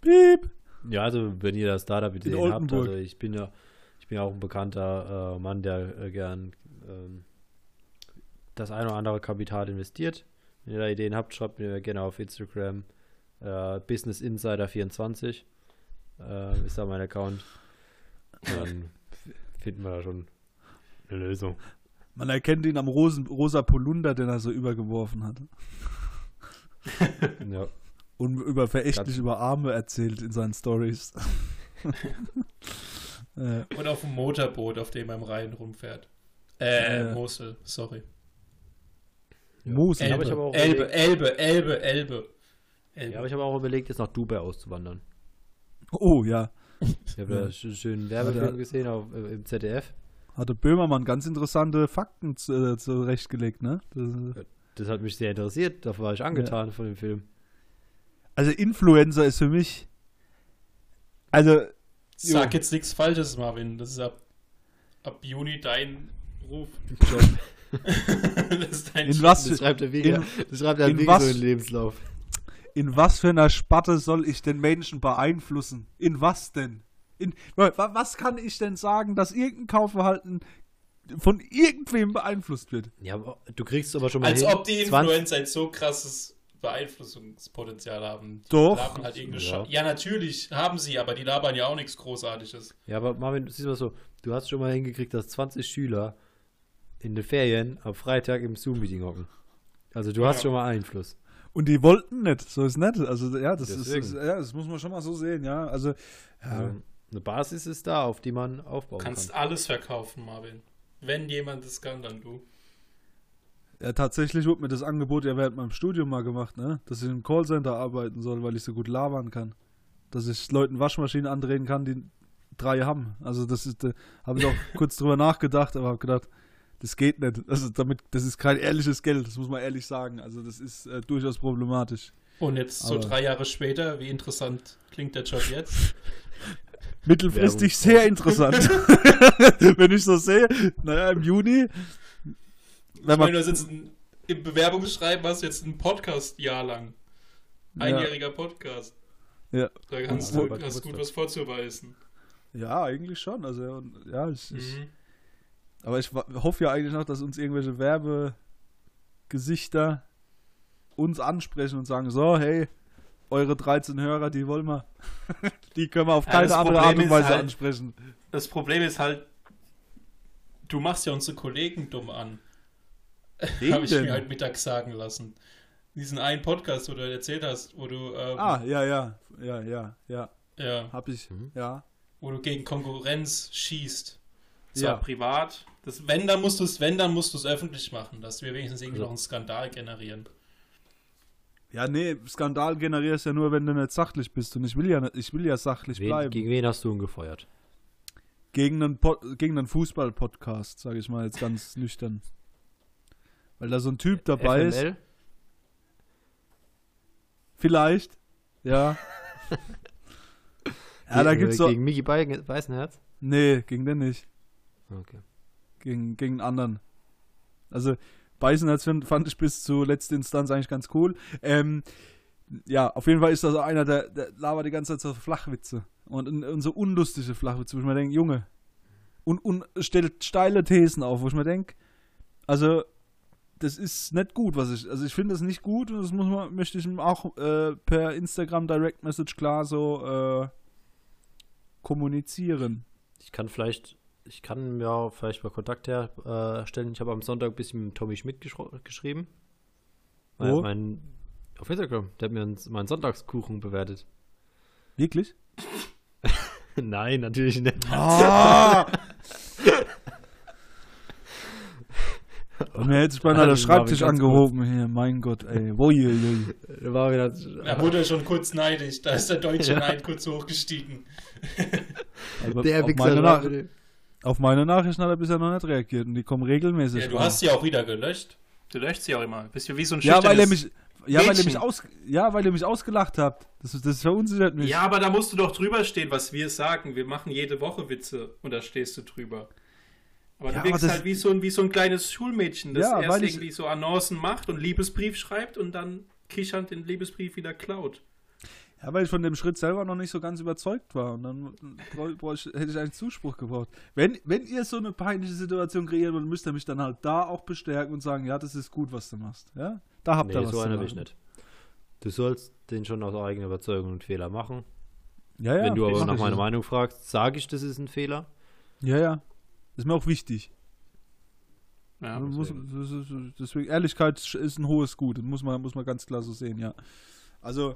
piep. Ja, also wenn ihr das Startup In Ideen habt, also ich bin ja, ich bin ja auch ein bekannter äh, Mann, der äh, gern ähm, das ein oder andere Kapital investiert. Wenn ihr da Ideen habt, schreibt mir gerne auf Instagram. Äh, Business Insider 24 äh, ist da mein Account. Dann finden wir da schon eine Lösung. Man erkennt ihn am Rosen, rosa Polunder, den er so übergeworfen hat. Ja. Und über verächtlich Ganz- über Arme erzählt in seinen Stories. äh, Und auf dem Motorboot, auf dem er im Rhein rumfährt. Äh, Äh. Mosel, sorry. Ja, Elbe, aber ich auch Elbe, Elbe, Elbe, Elbe. Elbe. ja, aber ich habe auch überlegt, jetzt nach Dubai auszuwandern. Oh ja. Ich habe Ja. da einen schönen Ja, Werbefilm gesehen auf, äh, im ZDF. Hatte Böhmermann ganz interessante Fakten zu- äh, zurechtgelegt, ne? Das, Das hat mich sehr interessiert, dafür war ich angetan von dem Film. also Influencer ist für mich. Also, Sag jetzt nichts Falsches, Marvin. Das ist ab, ab Juni dein Ruf. das ist dein in Das schreibt der Wege, in- das schreibt der in was- so in Lebenslauf. in was für einer Spatte soll ich den Menschen beeinflussen? In was denn? In, wa- was kann ich denn sagen, dass irgendein Kaufverhalten von irgendwem beeinflusst wird? Ja, aber du kriegst aber schon mal Als hin, ob die 20 Influencer ein so krasses Beeinflussungspotenzial haben. Die Doch. Halt Ja. ja. ja, natürlich haben sie, aber die labern ja auch nichts Großartiges. Ja, aber Marvin, du siehst mal so, du hast schon mal hingekriegt, dass 20 Schüler in den Ferien am Freitag im Zoom-Meeting hocken. Also du hast Ja. schon mal Einfluss. Und die wollten nicht, so ist nett. Also ja, das ist, Deswegen. das, ja, das muss man schon mal so sehen, ja. Also ja, Ähm, eine Basis ist da, auf die man Du aufbauen kannst kann. alles verkaufen, Marvin. Wenn jemand das kann, dann du. ja, tatsächlich wurde mir das Angebot ja während meinem Studium mal gemacht, ne, dass ich im Callcenter arbeiten soll, weil ich so gut labern kann, dass ich Leuten Waschmaschinen andrehen kann, die drei haben. Also das ist, da habe ich auch kurz drüber nachgedacht, aber habe gedacht, das geht nicht. Also damit, das ist kein ehrliches Geld, das muss man ehrlich sagen. Also das ist äh, durchaus problematisch. Und jetzt so Aber- drei Jahre später, wie interessant klingt der Job jetzt? Mittelfristig Werbung. sehr interessant. Wenn ich so sehe, naja, im Juni. Wenn Ich meine, man, du hast jetzt ein, im Bewerbungsschreiben hast du jetzt ein Podcast-Jahr lang. Einjähriger Podcast. Ja. Da kannst Ja, du hast gut was vorzuweisen. ja, eigentlich schon. Also, ja, ich, ich, Mhm. Aber ich hoffe ja eigentlich noch, dass uns irgendwelche Werbegesichter uns ansprechen und sagen: So, hey, eure 13 Hörer, die wollen wir. die können wir auf Ja, keine das andere Art und Weise halt- ansprechen. Das Problem ist halt, du machst ja unsere Kollegen dumm an. Habe ich denn? mir heute Mittag sagen lassen. Diesen einen Podcast, wo du erzählt hast, wo du, ähm, Ah, ja, ja, ja, ja, ja. ja, Hab ich, Mhm. ja. wo du gegen Konkurrenz schießt. Zwar Ja. privat. Das, wenn, dann musst du es, wenn, dann musst du es öffentlich machen, dass wir wenigstens irgendwie Also- noch einen Skandal generieren. Ja, nee, Skandal generierst ja nur, wenn du nicht sachlich bist. Und ich will ja, ich will ja sachlich Wen, bleiben. gegen wen hast du ihn gefeuert? Gegen einen, Pod, gegen einen Fußball-Podcast, sage ich mal jetzt ganz nüchtern. Weil da so ein Typ dabei ist. FML? Vielleicht. Ja. ja, da Gegen- gibt's so. Gegen Mickey Be- Weißenherz? Nee, gegen den nicht. Okay. Gegen, gegen einen anderen. Also, Beißenherz find- fand ich bis zur letzten Instanz eigentlich ganz cool. Ähm, ja, auf jeden Fall ist das einer, der, der labert die ganze Zeit so Flachwitze. Und, und, und so unlustige Flachwitze, wo ich mir denke, Junge. Und, und stellt steile Thesen auf, wo ich mir denke, also, das ist nicht gut, was ich. Also, ich finde das nicht gut und das muss man, möchte ich ihm auch äh, per Instagram Direct Message klar so äh, kommunizieren. Ich kann vielleicht, ich kann mir auch vielleicht mal Kontakt herstellen. ich habe am Sonntag ein bisschen mit Tommy Schmidt geschro- geschrieben. Wo? Mein, auf Instagram. Der hat mir meinen Sonntagskuchen bewertet. Wirklich? Nein, natürlich nicht. Ah! Und mir hätte sich beinahe der Also, Schreibtisch angehoben hier, mein Gott, ey. Woi, woi, woi. Da war wieder, Da wurde er schon kurz neidisch. Da ist der deutsche Ja. Neid kurz hochgestiegen. Aber der Wichser meine Nach auf meine Nachrichten hat er bisher noch nicht reagiert und die kommen regelmäßig. Ja, du hast sie auch wieder gelöscht. Du löscht sie auch immer. Bist du wie so ein ja, weil er mich, ja, weil er Mädchen. mich aus, ja, weil er mich ausgelacht habt. Das, das verunsichert mich. Ja, aber da musst du doch drüber stehen, was wir sagen. Wir machen jede Woche Witze und da stehst du drüber. Aber Ja, du wirkst halt wie so, ein, wie so ein kleines Schulmädchen, das Ja, erst irgendwie so Annoncen macht und Liebesbrief schreibt und dann kichernd den Liebesbrief wieder klaut. Ja, weil ich von dem Schritt selber noch nicht so ganz überzeugt war. Und dann ich- hätte ich einen Zuspruch gebraucht. Wenn, wenn ihr so eine peinliche Situation kreiert wollt, müsst ihr mich dann halt da auch bestärken und sagen, ja, das ist gut, was du machst. Ja? Da habt ihr Nee, was so einer will ich nicht. Du sollst den schon aus eigener Überzeugung einen Fehler machen. Ja, ja, Wenn du aber nach meiner. Meinung fragst, sage ich, das ist ein Fehler. Ja, ja. Ist mir auch wichtig. Ja, Man muss, deswegen, Ehrlichkeit ist ein hohes Gut. Das muss man, muss man ganz klar so sehen, ja. Also,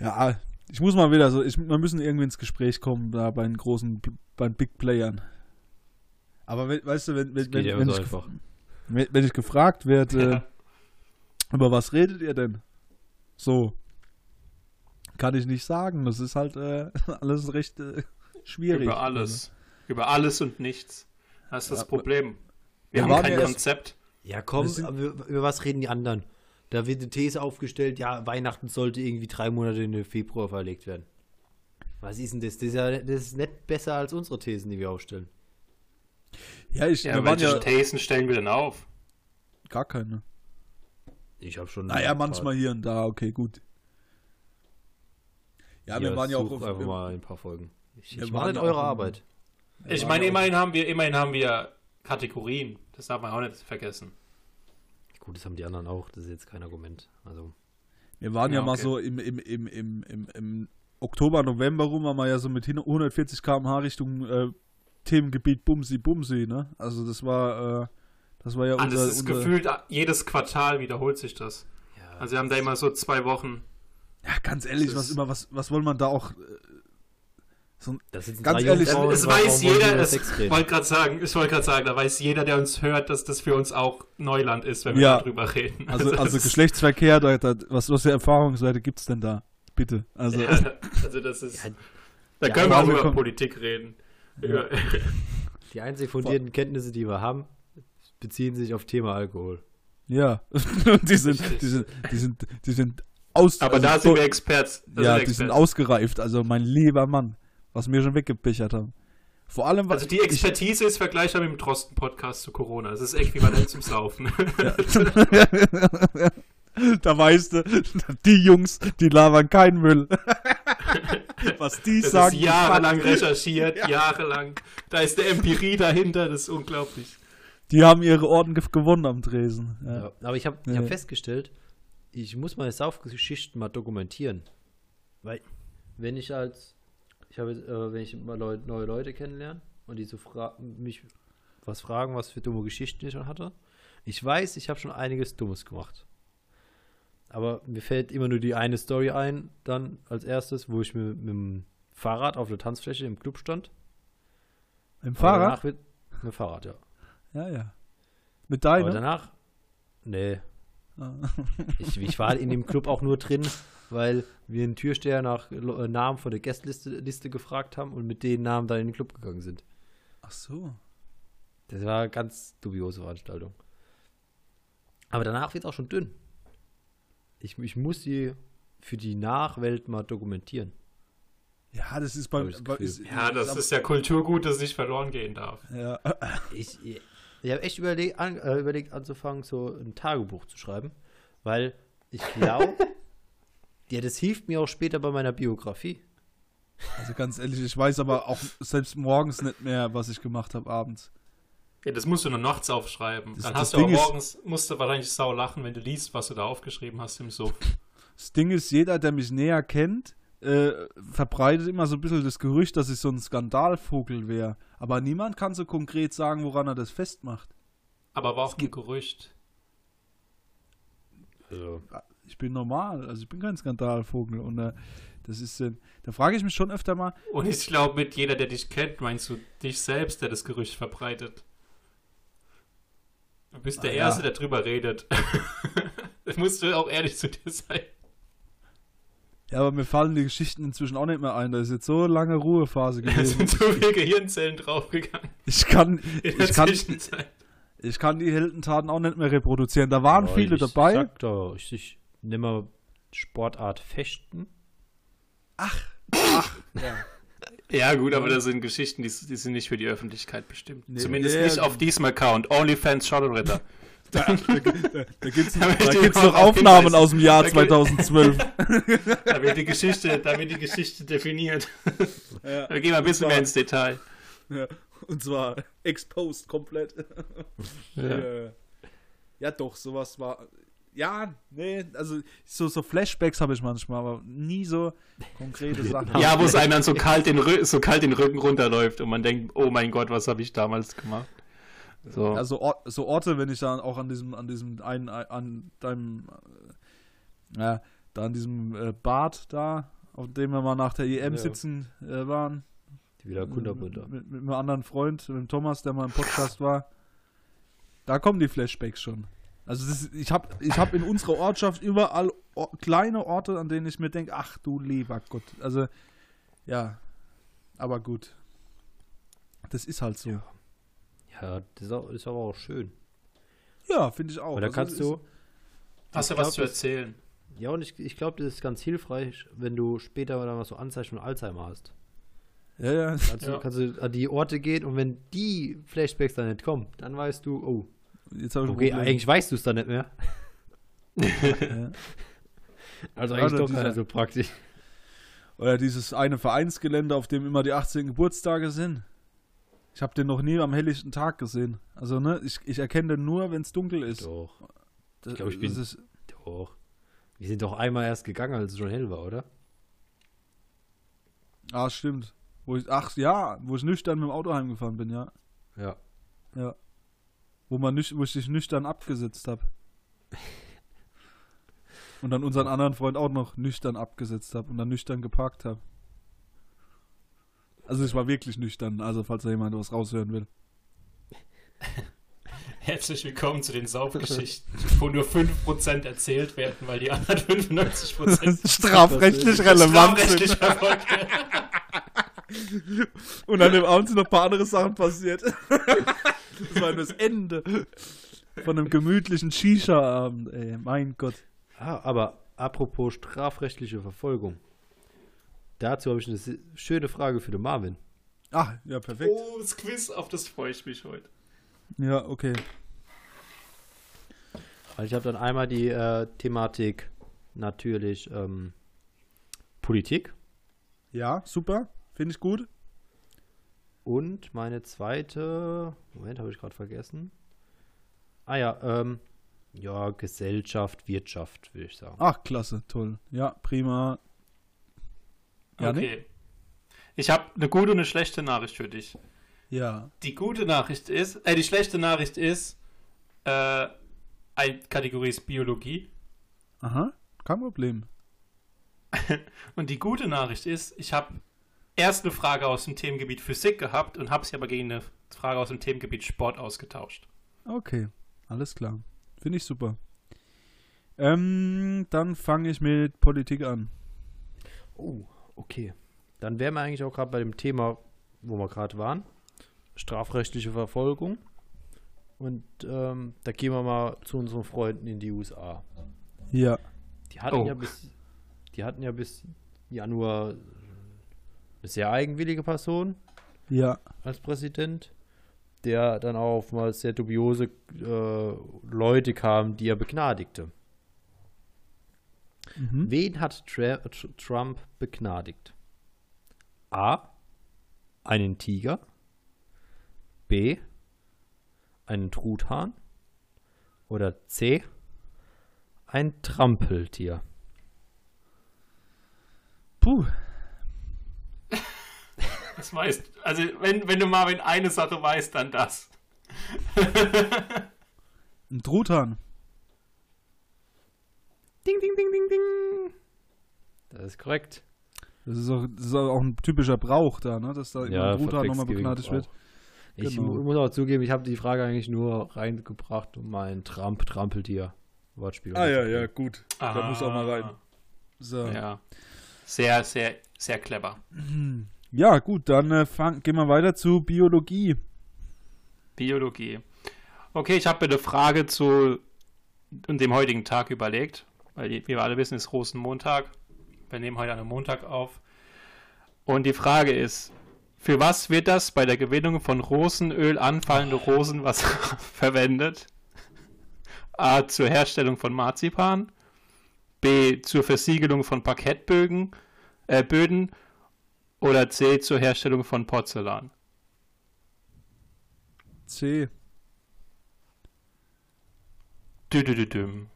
ja, ich muss mal wieder so, ich, wir müssen irgendwie ins Gespräch kommen, da bei den großen, bei den Big Playern. Aber we, weißt du, wenn, wenn, wenn, wenn, so ich, wenn, wenn ich gefragt werde, Ja. äh, über was redet ihr denn? So. Kann ich nicht sagen. Das ist halt äh, alles recht äh, schwierig. Über alles. Über alles und nichts. Das ist das Ja, Problem. wir Wir haben kein Konzept. Ja, komm, über was reden die anderen? Da wird eine These aufgestellt, ja, Weihnachten sollte irgendwie drei Monate in den Februar verlegt werden. Was ist denn das? Das ist, ja, das ist nicht besser als unsere Thesen, die wir aufstellen. Ja, ich, Ja, wir welche ja Thesen stellen wir denn auf? gar keine. Ich habe schon. Naja, manchmal hier und da, okay, gut. Ja, Hier, wir waren ja auch auf, einfach mal ein paar Folgen. Ich, Wir ich waren mache nicht ja eure Arbeit. Ich meine, ja immerhin haben wir, immerhin haben wir Kategorien. Das darf man auch nicht vergessen. Gut, das haben die anderen auch. Das ist jetzt kein Argument. Also, Wir waren ja, Ja, mal okay. so im, im, im, im, im, im Oktober, November rum, waren wir ja so mit hin- 140 km/h Richtung äh, Themengebiet Bumsi Bumsi, ne? Also das war, äh, das war ja Ah, unser, das ist unser gefühlt, jedes Quartal wiederholt sich das. ja. Also wir haben da immer so zwei Wochen. Ja, ganz ehrlich, was immer, was, was wollen man da auch, das sitzen ganz ehrlich, Jungfrauen, es weiß jeder, es reden? wollte gerade sagen, ich wollte gerade sagen, da weiß jeder, der uns hört, dass das für uns auch Neuland ist, wenn wir Ja. darüber reden. also, also ist- Geschlechtsverkehr, da, da, was, was für Erfahrungswerte gibt's denn da? Bitte, also, Ja, also das ist. Ja, da ja, können wir auch über kommen- Politik reden. Über, Die einzig fundierten Kenntnisse, die wir haben, beziehen sich auf Thema Alkohol. ja, die sind, die sind, die sind, die sind aus, aber also da sind so- wir Experts. Ja, sind wir die sind Experts. ausgereift, also mein lieber Mann, was wir schon weggepechert haben. Vor allem, weil Also die Expertise ist vergleichbar mit dem Drosten-Podcast zu Corona. Es ist äquivalent zum Saufen. da weißt du, die Jungs, die labern keinen Müll. Was die Das sagen. ist jahrelang recherchiert, jahrelang. Da ist der Empirie dahinter, das ist unglaublich. Die haben ihre Orden ge gewonnen am Tresen. Ja. Ja. Aber ich habe Ja. hab festgestellt, ich muss meine Saufgeschichten mal dokumentieren. Weil, wenn ich als, ich habe, äh, wenn ich mal Leu neue Leute kennenlerne und die so fra mich was fragen, was für dumme Geschichten ich schon hatte, ich weiß, ich habe schon einiges Dummes gemacht. Aber mir fällt immer nur die eine Story ein, dann als erstes, wo ich mit, mit dem Fahrrad auf der Tanzfläche im Club stand. Im Aber Fahrrad? mit dem Fahrrad, ja. Ja, ja. Mit Aber deinem? danach, nee, Ah. Ich, ich war in dem Club auch nur drin, weil wir einen Türsteher nach äh, Namen von der Gästliste Liste gefragt haben und mit den Namen dann in den Club gegangen sind. Ach so. Das war eine ganz dubiose Veranstaltung. Aber danach wird es auch schon dünn. Ich, ich muss die für die Nachwelt mal dokumentieren. Ja, das ist das bei- Gefühl. ist, Ja, das ist ja Kulturgut, das nicht verloren gehen darf. Ja. Ich, ich, ich habe echt überlegt, an, äh, überlegt anzufangen, so ein Tagebuch zu schreiben, weil ich glaube, ja, das hilft mir auch später bei meiner Biografie. Also ganz ehrlich, ich weiß aber auch selbst morgens nicht mehr, was ich gemacht habe abends. Ja, das musst du nur nachts aufschreiben. Das- Dann hast du auch Ding ist- morgens, musst du wahrscheinlich sau lachen, wenn du liest, was du da aufgeschrieben hast im Suff. Das Ding ist, jeder, der mich näher kennt, äh, verbreitet immer so ein bisschen das Gerücht, dass ich so ein Skandalvogel wäre. Aber niemand kann so konkret sagen, woran er das festmacht. Aber war auch ein Gerücht. Also, Ich bin normal, also ich bin kein Skandalvogel. Und äh, das ist, äh, da frage ich mich schon öfter mal, Und ich glaube, mit jeder, der dich kennt, meinst du dich selbst, der das Gerücht verbreitet. Du bist der Ah, ja. Erste, der drüber redet. da musst du auch ehrlich zu dir sein. ja, aber mir fallen die Geschichten inzwischen auch nicht mehr ein. Da ist jetzt so lange Ruhephase Da gewesen. sind so viele Gehirnzellen draufgegangen Ich kann, der ich kann, ich kann die Heldentaten auch nicht mehr reproduzieren. Da waren ja, viele ich, dabei. Ich sag doch, ich, ich nehme mal Sportart Fechten. Ja, gut, aber Ja. das sind Geschichten, die, die sind nicht für die Öffentlichkeit bestimmt. Nee, Zumindest nee, nicht ja. auf diesem Account. OnlyFans Schottelritter. Da, da, da, gibt's mal noch drauf Aufnahmen hinweisen. aus dem Jahr Da gibt- 2012. Da wird die Geschichte, da wird die Geschichte definiert. ja, Da gehen wir ein bisschen mehr ins Detail. ja, und zwar exposed komplett. Ja. Ja. ja, doch, sowas war. Ja, nee, also so, so Flashbacks habe ich manchmal, aber nie so konkrete Sachen. Ja, wo es einem dann so kalt, den Rü so kalt den Rücken runterläuft und man denkt, oh mein Gott, was habe ich damals gemacht? So. Also Or so Orte, wenn ich dann auch an diesem, an diesem einen, an deinem, äh, ja, da an diesem äh, Bad da, auf dem wir mal nach der EM Ja. sitzen äh, waren. Die wieder Kunterbutter. Mit, mit einem anderen Freund, mit dem Thomas, der mal im Podcast war. Da kommen die Flashbacks schon. Also das ist, ich habe ich hab in unserer Ortschaft überall Or kleine Orte, an denen ich mir denke, ach du lieber Gott. Also, ja, aber gut. Das ist halt so. Ja, Ja, das ist, auch, ist aber auch schön. finde ich auch. Weil da Also kannst du. ist- Hast du was zu das- erzählen? Ja, und ich, ich glaube, das ist ganz hilfreich, wenn du später dann mal so Anzeichen von Alzheimer hast. Ja, ja. Kannst, Ja. du, kannst du an die Orte gehen und wenn die Flashbacks dann nicht kommen, dann weißt du, oh, Jetzt habe ich okay, eigentlich weißt du es dann nicht mehr. Ja. Also Ja, eigentlich oder doch nicht so praktisch. Oder dieses eine Vereinsgelände, auf dem immer die 18 Geburtstage sind. Ich habe den noch nie am helllichten Tag gesehen. Also, ne, ich, ich erkenne den nur, wenn es dunkel ist. Doch, Das, ich das bin- ist, doch. Wir sind doch einmal erst gegangen, als es schon hell war, oder? Ah, stimmt. Wo ich, ach ja, wo ich nüchtern mit dem Auto heimgefahren bin, ja. Ja. Ja. Wo, man nüch, wo ich dich nüchtern abgesetzt habe. Und dann unseren anderen Freund auch noch nüchtern abgesetzt habe und dann nüchtern geparkt habe. Also ich war wirklich nüchtern, also falls da jemand was raushören will. Herzlich willkommen zu den Saufgeschichten, wo nur 5% erzählt werden, weil die anderen 95% Strafrechtlich relevant sind. strafrechtlich verfolgt werden. Und an dem Abend sind noch ein paar andere Sachen passiert. Das war das Ende von einem gemütlichen Shisha-Abend, ey. Mein Gott. Ah, aber apropos strafrechtliche Verfolgung. Dazu habe ich eine schöne Frage für den Marvin. Ah, ja, perfekt. Oh, das Quiz, auf das freue ich mich heute. Ja, okay. Weil ich habe dann einmal die äh, Thematik natürlich ähm, Politik Ja, super. Finde ich gut. Und meine zweite, Moment, habe ich gerade vergessen. Ah ja, ähm, ja, Gesellschaft, Wirtschaft, würde ich sagen. Ach, klasse, toll. Ja, prima. Ja? Okay. Ich habe eine gute und eine schlechte Nachricht für dich. Ja. Die gute Nachricht ist, äh, die schlechte Nachricht ist, äh, ein Kategorie ist Biologie. Aha, kein Problem. Und die gute Nachricht ist, ich habe erst eine Frage aus dem Themengebiet Physik gehabt und habe sie aber gegen eine Frage aus dem Themengebiet Sport ausgetauscht. Okay, alles klar. Finde ich super. Ähm, dann fange ich mit Politik an. Oh, okay. Dann wären wir eigentlich auch gerade bei dem Thema, wo wir gerade waren. Strafrechtliche Verfolgung. Und ähm, da gehen wir mal zu unseren Freunden in die USA. Ja. Die hatten Oh. ja bis, die hatten ja bis Januar sehr eigenwillige Person Ja. als Präsident, der dann auch auf mal sehr dubiose äh, Leute kam, die er begnadigte. Mhm. Wen hat Tra Tr- Trump begnadigt? A. Einen Tiger. B. Einen Truthahn. Oder C. Ein Trampeltier. Puh. Das weißt, also wenn, wenn du Marvin eine Sache weißt, dann das. Ein Truthahn. Ding, ding, ding, ding, ding. Das ist korrekt. Das ist auch, das ist auch ein typischer Brauch da, ne? Dass da immer Ja, ein Truthahn nochmal begnadigt wird. Ich Genau. mu- muss auch zugeben, ich habe die Frage eigentlich nur reingebracht, um mein Tramp-Trampeltier Wortspiel Ah ja, ja, gut. Da muss auch mal rein. So. Ja, Ja. Sehr, sehr, sehr clever. gut, dann äh, fang, gehen wir weiter zu Biologie. Biologie. Okay, ich habe mir eine Frage zu dem heutigen Tag überlegt, weil wie wir alle wissen, ist Rosenmontag. Wir nehmen heute an einem Montag auf. Und die Frage ist, Für was wird das bei der Gewinnung von Rosenöl anfallende Rosenwasser verwendet? A. Zur Herstellung von Marzipan. B. Zur Versiegelung von Parkettbögen, äh, Böden. Oder C. Zur Herstellung von Porzellan. C. Düdüdüdüm.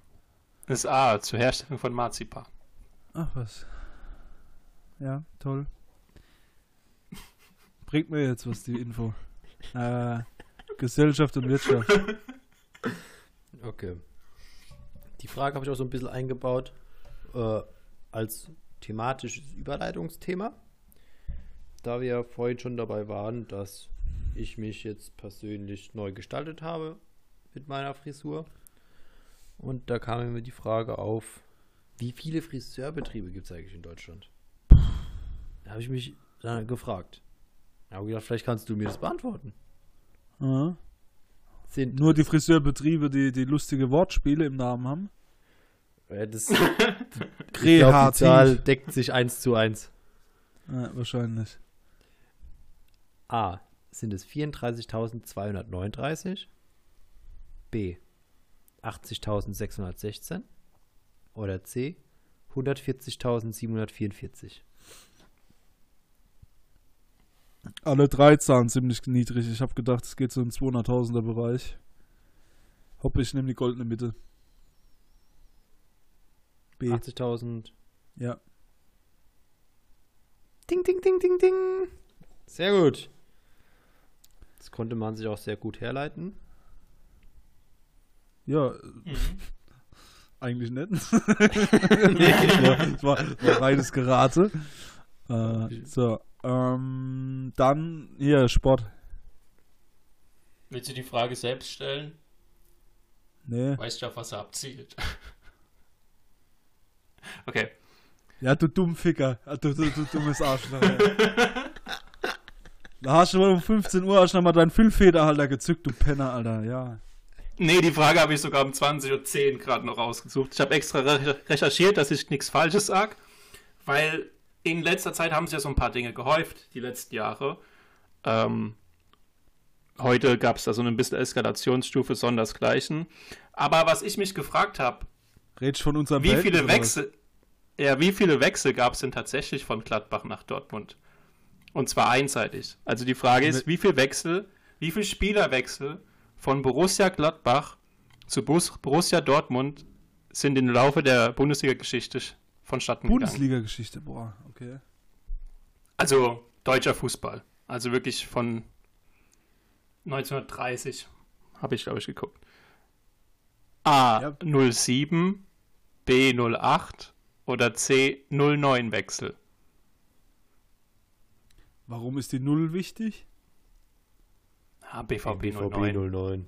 Das ist A. Zur Herstellung von Marzipan. Ach was. Ja, toll. Bringt mir jetzt was, die Info. Äh, Gesellschaft und Wirtschaft. Okay. Die Frage habe ich auch so ein bisschen eingebaut äh, als thematisches Überleitungsthema. Da wir ja vorhin schon dabei waren, dass ich mich jetzt persönlich neu gestaltet habe mit meiner Frisur. Und da kam mir die Frage auf, wie viele Friseurbetriebe gibt es eigentlich in Deutschland? Da habe ich mich dann gefragt. Da habe gedacht, vielleicht kannst du mir das beantworten. Aha. Sind Nur die Friseurbetriebe, die, die lustige Wortspiele im Namen haben. äh, das, glaub, die Zahl deckt sich eins zu eins. Ja, wahrscheinlich. A. Sind es 34.239? B. 80.616? Oder C. 140.744? Alle drei Zahlen ziemlich niedrig. Ich habe gedacht, es geht so im 200.000er Bereich. Hoppe, ich nehme die goldene Mitte. B. 80.000. Ja. Ding, ding, ding, ding, ding. Sehr gut. Das konnte man sich auch sehr gut herleiten. Ja, Mhm. eigentlich nicht. das war, das war, reines Gerate. Äh, so, ähm, dann hier Sport. Willst du die Frage selbst stellen? Nee. Weißt du, auf was er abzielt? okay. Ja, du Dummficker. Du, du, du dummes Arschloch. Da hast du um 15 Uhr hast du noch mal deinen Füllfederhalter gezückt, du Penner, Alter. Ja. Nee, die Frage habe ich sogar um 20.10 Uhr gerade noch rausgesucht. Ich habe extra re recherchiert, dass ich nichts Falsches sage, weil in letzter Zeit haben sich ja so ein paar Dinge gehäuft, die letzten Jahre. Ähm, heute gab es da so eine bisschen Eskalationsstufe, sondersgleichen. Aber was ich mich gefragt habe, Redst von unserem wie viele? Wechsel, ja, wie viele Wechsel gab es denn tatsächlich von Gladbach nach Dortmund? Und zwar einseitig. Also die Frage ist, wie viel Wechsel, wie viel Spielerwechsel von Borussia Gladbach zu Borussia Dortmund sind im Laufe der Bundesliga-Geschichte vonstatten gegangen? Bundesliga-Geschichte, boah, okay. Also deutscher Fußball. Also wirklich von 1930 habe ich, glaube ich, geguckt. A Ja. 07, B 08 oder C 09 Wechsel. Warum ist die Null wichtig? Ah, BVB, BVB 09. 09.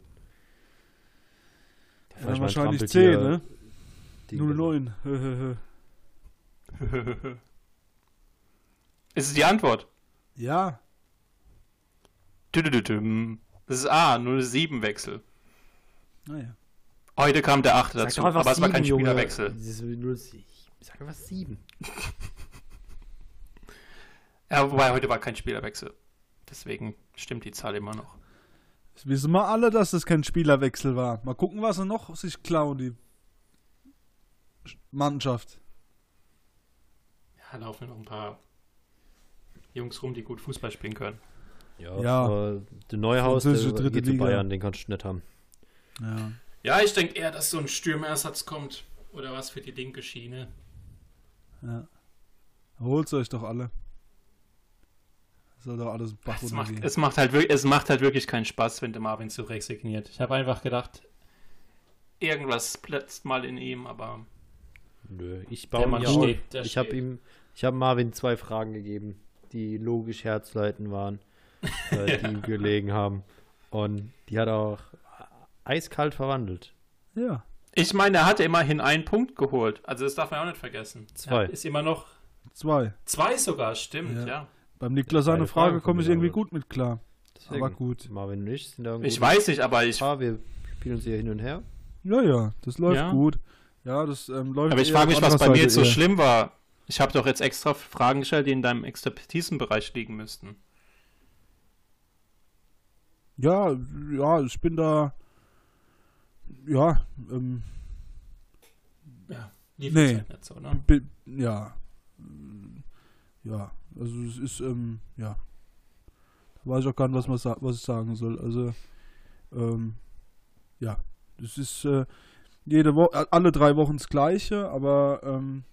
Ja, wahrscheinlich C, ne? 09. Ist es die Antwort? ja. Das ist A 07 Wechsel. naja. Heute kam der 8 Sag dazu, aber es war kein. Spielerwechsel. Dieses 0 Sag einfach 7. Ja, wobei heute war kein Spielerwechsel. Deswegen stimmt die Zahl immer noch. Das wissen wir alle, dass das kein Spielerwechsel war. Mal gucken, was sie noch sich klauen, die Mannschaft. Ja, laufen noch ein paar Jungs rum, die gut Fußball spielen können. Ja, Ja. aber der Neuhaus, der dritte geht zu Liga. Bayern, den kannst du nicht haben. Ja. Ja, ich denke eher, dass so ein Stürmerersatz kommt. Oder was für die linke Schiene. ja. Holt's euch doch alle. Soll doch alles Bach Es macht, es, macht halt, wirk- es macht halt wirklich keinen Spaß, wenn der Marvin so resigniert. Ich habe einfach gedacht, irgendwas platzt mal in ihm, aber Nö, ich baue Mann mir steht, Ich habe ihm, ich habe Marvin zwei Fragen gegeben, die logisch herzleitend waren, äh, die ihm gelegen haben. Und die hat er auch eiskalt verwandelt. Ja. ich meine, er hatte immerhin einen Punkt geholt. Also das darf man auch nicht vergessen. Zwei. Er ist immer noch Zwei. zwei sogar, stimmt, Ja. ja. Beim Niklas seine Frage Fragen komme ich irgendwie gut mit klar. Deswegen, Aber gut. Marvin und ich sind da Ich weiß nicht, aber ich, Ah, wir spielen uns hier hin und her. Ja, ja, das läuft Ja. gut. Ja, das ähm, läuft aber ich frage mich, was bei mir jetzt so eher. schlimm war. Ich habe doch jetzt extra Fragen gestellt, die in deinem Expertisenbereich liegen müssten. Ja, ja, ich bin da. Ja, ähm, Lief Nee. halt nicht so, ne? ja. Ja, also es ist, ähm, ja. Da weiß ich auch gar nicht, was, man sa was ich sagen soll. Also, ähm, ja, das ist äh, jede Woche, alle drei Wochen das Gleiche, aber ähm,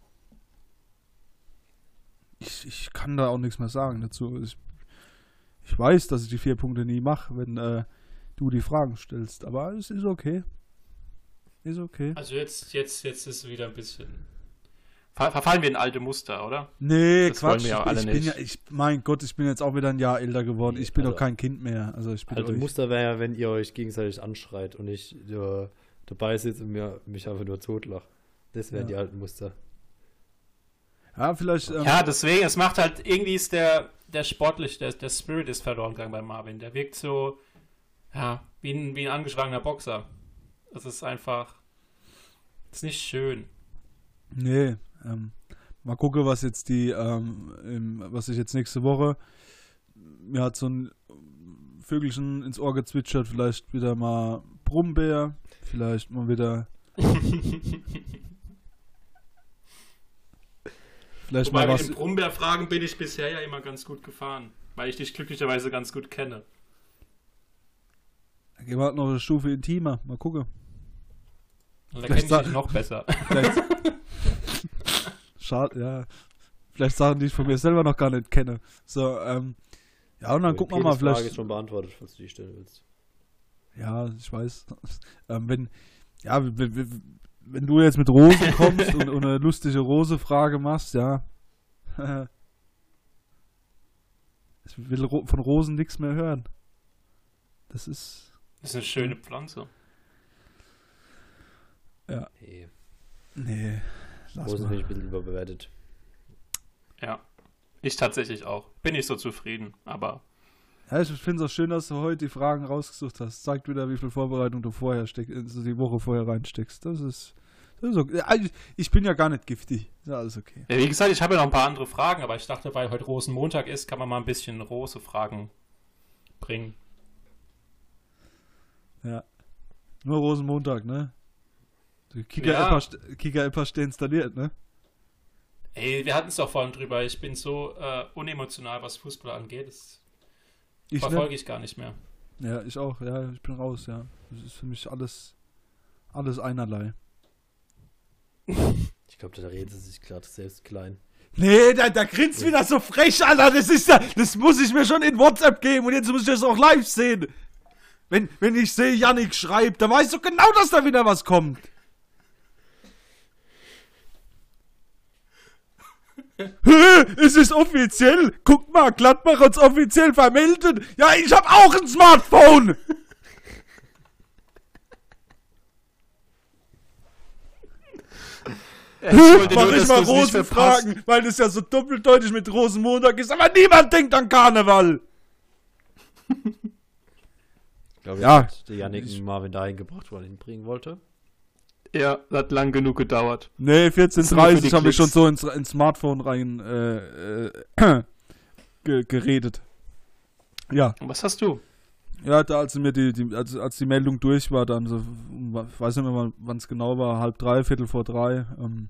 ich, ich kann da auch nichts mehr sagen dazu. Ich, ich weiß, dass ich die vier Punkte nie mache, wenn äh, du die Fragen stellst, aber es ist okay. Ist okay. Also jetzt, jetzt, jetzt ist es wieder ein bisschen. Ver verfallen wir in alte Muster, oder? Nee, Das Quatsch. wollen wir ja ich, alle ich bin nicht. ja, ich, mein Gott, ich bin jetzt auch wieder ein Jahr älter geworden. Nee, Ich bin also- doch kein Kind mehr. Also ich bin Alte euch. Muster wäre ja, wenn ihr euch gegenseitig anschreit und ich äh, dabei sitze und mir, mich einfach nur totlach. Das wären Ja. die alten Muster. Ja, vielleicht. Ähm, Ja, deswegen, es macht halt, irgendwie ist der, der sportlich, der, der Spirit ist verloren gegangen bei Marvin. Der wirkt so, ja, wie ein, wie ein angeschlagener Boxer. Das ist einfach, das ist nicht schön. Nee. Ähm, mal gucken, was jetzt die, ähm, was ich jetzt nächste Woche. Mir hat so ein Vögelchen ins Ohr gezwitschert. Vielleicht wieder mal Brummbär. Vielleicht mal wieder. Vielleicht Wobei mal mit was. den Brummbär-Fragen bin ich bisher ja immer ganz gut gefahren. Weil ich dich glücklicherweise ganz gut kenne. Gehen wir halt noch eine Stufe intimer. Mal gucken. Und da kenne ich dich noch besser. Vielleicht. Schade, ja. Vielleicht Sachen, die ich von mir selber noch gar nicht kenne. So, ähm. Ja, und dann gucken die wir mal, vielleicht. ist schon beantwortet, falls du die stellen willst. Ja, ich weiß. ähm, wenn, ja, wenn, wenn, wenn du jetzt mit Rosen kommst und, und eine lustige Rose-Frage machst, ja. ich will von Rosen nichts mehr hören. Das ist. Das ist eine schöne Pflanze. Nee, Nee. Rosen finde ich ein bisschen überbewertet. Ja. Ich tatsächlich auch. Bin nicht so zufrieden, aber Ja, ich finde es auch schön, dass du heute die Fragen rausgesucht hast. Zeigt wieder, wie viel Vorbereitung du vorher steckst, also die Woche vorher reinsteckst. Das ist. Das ist okay. Ja, ich, bin ja gar nicht giftig. Ist ja alles okay. Ja, wie gesagt, ich habe ja noch ein paar andere Fragen, aber ich dachte, weil heute Rosenmontag ist, kann man mal ein bisschen Rose-Fragen bringen. Ja. Nur Rosenmontag, ne? Ja. Kicker-App hast, du installiert, ne? Ey, wir hatten es doch vorhin drüber. Ich bin so äh, unemotional, was Fußball angeht. Das Ich verfolge ne? ich gar nicht mehr. Ja, ich auch. Ja, ich bin raus, ja. Das ist für mich alles, alles einerlei. Ich glaube, da redet sie sich gerade selbst klein. Nee, da, da grinst wieder so frech, Alter. Das ist ja, das muss ich mir schon in WhatsApp geben und jetzt muss ich das auch live sehen. Wenn, wenn ich sehe, Yannick schreibt, dann weißt du genau, dass da wieder was kommt. Es ist offiziell. Guck mal, Gladbach hat's offiziell vermeldet. Ja, ich hab auch ein Smartphone. Ich wollte Mach nur, ich dass mal du's nicht Rosen verpasst. fragen, weil das ja so doppeldeutig mit Rosenmontag ist, aber niemand denkt an Karneval. Ich glaube, Ja. der Janik Marvin dahin gebracht, wo er ihn hinbringen wollte. Ja, das hat lang genug gedauert. Nee, Das ist nur für 14.30 die habe ich schon so ins, ins Smartphone rein äh, äh, ge, geredet. Ja, was hast du? ja, da als mir die, die als, als die Meldung durch war, dann so, ich weiß nicht mehr, wann es genau war, halb drei, viertel vor drei. Ähm,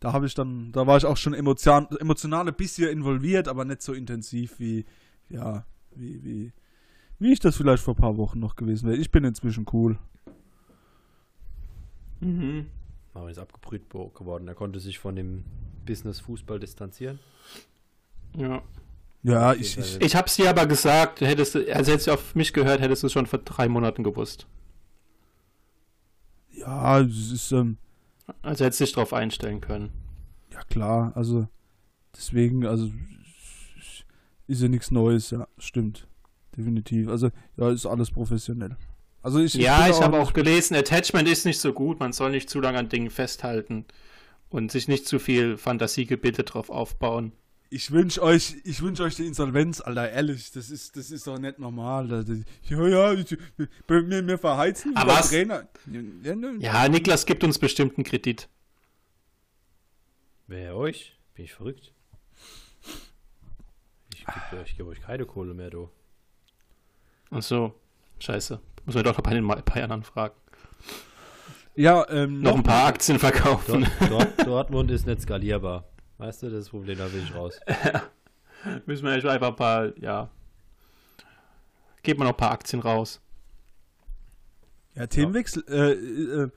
da habe ich dann, da war ich auch schon emotion, emotional ein bisschen involviert, aber nicht so intensiv wie, ja, wie, wie, wie ich das vielleicht vor ein paar Wochen noch gewesen wäre. Ich bin inzwischen cool. Mhm. Marvin ist abgebrüht geworden. Er konnte sich von dem Business-Fußball distanzieren. Ja. Ja, ich, ich, Fall. Ich hab's dir aber gesagt, hättest du, also hättest du auf mich gehört, hättest du es schon vor drei Monaten gewusst. ja, es ist, ähm, Also hättest du dich drauf einstellen können. Ja, klar, also deswegen, also ist ja nichts Neues, ja, stimmt. Definitiv. Also, ja, ist alles professionell. Also ich, ja, bin ich habe auch gelesen, Attachment ist nicht so gut, man soll nicht zu lange an Dingen festhalten und sich nicht zu viel Fantasiegebiete drauf aufbauen. Ich wünsche euch, ich wünsche euch die Insolvenz, Alter, ehrlich, das ist, das ist doch nicht normal. Das- das- Ja, ja, ich, wir, wir verheizen Aber was- Trainer. Ja, ne, Ja, Niklas gibt uns bestimmt einen Kredit. Wer euch? Bin ich verrückt? Ich gebe euch, geb euch keine Kohle mehr, du. Ach so, scheiße. Muss man doch noch bei den Bayern fragen. Ja, ähm, Noch ein paar Aktien verkaufen. Dort, Dort, Dortmund ist nicht skalierbar. Weißt du, das Problem, da will ich raus. Müssen wir einfach ein paar, ja. Geben wir noch ein paar Aktien raus. Ja, Themenwechsel. Äh, äh,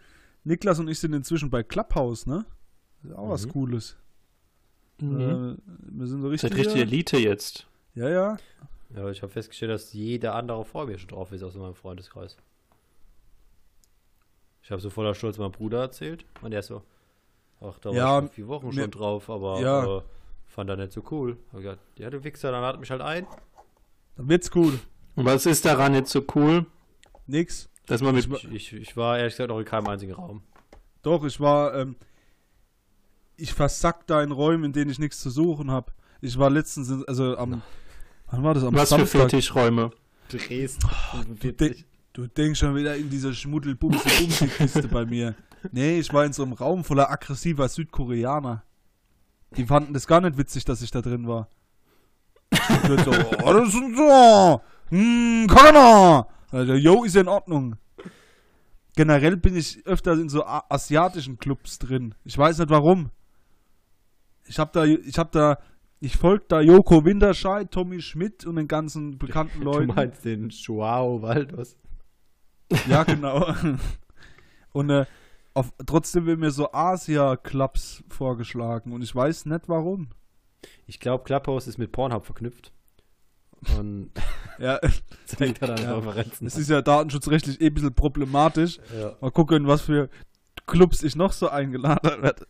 Niklas und ich sind inzwischen bei Clubhouse, ne? Das ist auch was Mhm. Cooles. Mhm. Äh, wir sind so richtig. Seid richtig Elite jetzt. Ja, ja. Ja, aber ich habe festgestellt, dass jeder andere vor mir schon drauf ist aus meinem Freundeskreis. Ich habe so voller Stolz meinem Bruder erzählt und der so, ach, da Ja, war ich vor vier Wochen mir- schon drauf, aber Ja. äh, fand er nicht so cool. Hab gesagt, ja, du Wichser, dann lad mich halt ein. Dann wird's cool. Und was ist daran jetzt so cool, Nix. dass man mit. Ich, ich, ich war ehrlich gesagt auch in keinem einzigen Raum. Doch, ich war, ähm, ich versack da in Räumen, in denen ich nichts zu suchen habe. Ich war letztens, also am, wann war das? Am Was für Samstag. Fetischräume? Dresden. Du, de du denkst schon wieder in dieser Schmuddel-Bumsi-Bumsi-Kiste bei mir. Nee, ich war in so einem Raum voller aggressiver Südkoreaner. Die fanden das gar nicht witzig, dass ich da drin war. Ich werd so, oh, das ist so. Hm, Kanada. Also, yo, ist ja in Ordnung. Generell bin ich öfter in so asiatischen Clubs drin. Ich weiß nicht warum. Ich hab da, ich hab da, ich folge da Joko Winterscheid, Tommy Schmidt und den ganzen bekannten Du Leuten. meinst den Joao Waldos. Ja, genau. Und äh, auf, trotzdem werden mir so Asia-Clubs vorgeschlagen und ich weiß nicht warum. Ich glaube, Clubhouse ist mit Pornhub verknüpft. Und Ja, zeigt dann Ja. Referenzen. es ist ja datenschutzrechtlich eh ein bisschen problematisch. ja. Mal gucken, was für Clubs ich noch so eingeladen werde.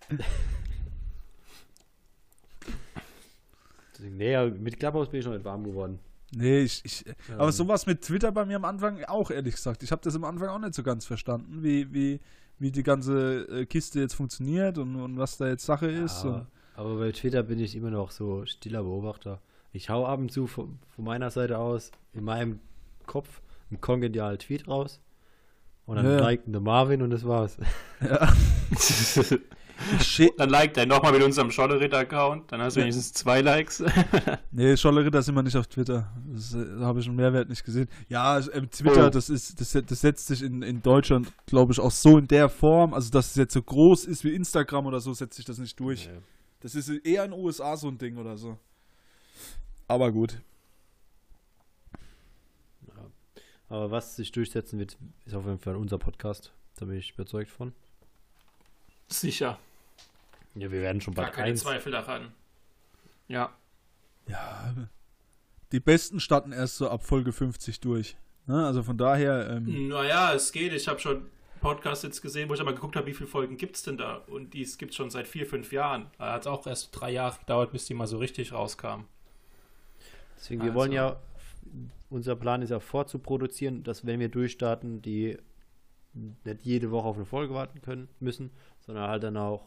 Deswegen, nee, ja, mit Clubhouse bin ich noch nicht warm geworden. Nee, ich, ich aber Ähm, sowas mit Twitter bei mir am Anfang auch, ehrlich gesagt. Ich habe das am Anfang auch nicht so ganz verstanden, wie, wie, wie die ganze äh, Kiste jetzt funktioniert und, und was da jetzt Sache ist. Ja, Und, aber bei Twitter bin ich immer noch so stiller Beobachter. Ich hau ab und zu von, von meiner Seite aus in meinem Kopf einen kongenialen Tweet raus. Und dann Ja. liked Marvin und das war's. ja. Dann liked er nochmal mit unserem Schollerit-Account. Dann hast du Ja. wenigstens zwei Likes. Nee, Scholle Ritter sind wir nicht auf Twitter. Das äh, habe ich einen Mehrwert nicht gesehen. Ja, äh, Twitter, Oh. das ist, das, das setzt sich in, in Deutschland, glaube ich, auch so in der Form, also dass es jetzt so groß ist wie Instagram oder so, setzt sich das nicht durch. Ja. Das ist eher in den USA so ein Ding oder so. Aber gut. Aber was sich durchsetzen wird, ist auf jeden Fall unser Podcast. Da bin ich überzeugt von. Sicher. Ja, wir werden schon Gar bald keine eins. Zweifel daran. Ja. Ja, die Besten starten erst so ab Folge 50 durch. Ne? Also von daher, ähm, Naja, es geht. Ich habe schon Podcasts jetzt gesehen, wo ich aber geguckt habe, wie viele Folgen gibt es denn da? Und die gibt es schon seit vier, fünf Jahren. Da hat es auch erst drei Jahre gedauert, bis die mal so richtig rauskamen. Deswegen, wir Also- wollen ja, unser Plan ist ja vorzuproduzieren, dass wenn wir durchstarten, die nicht jede Woche auf eine Folge warten können müssen, sondern halt dann auch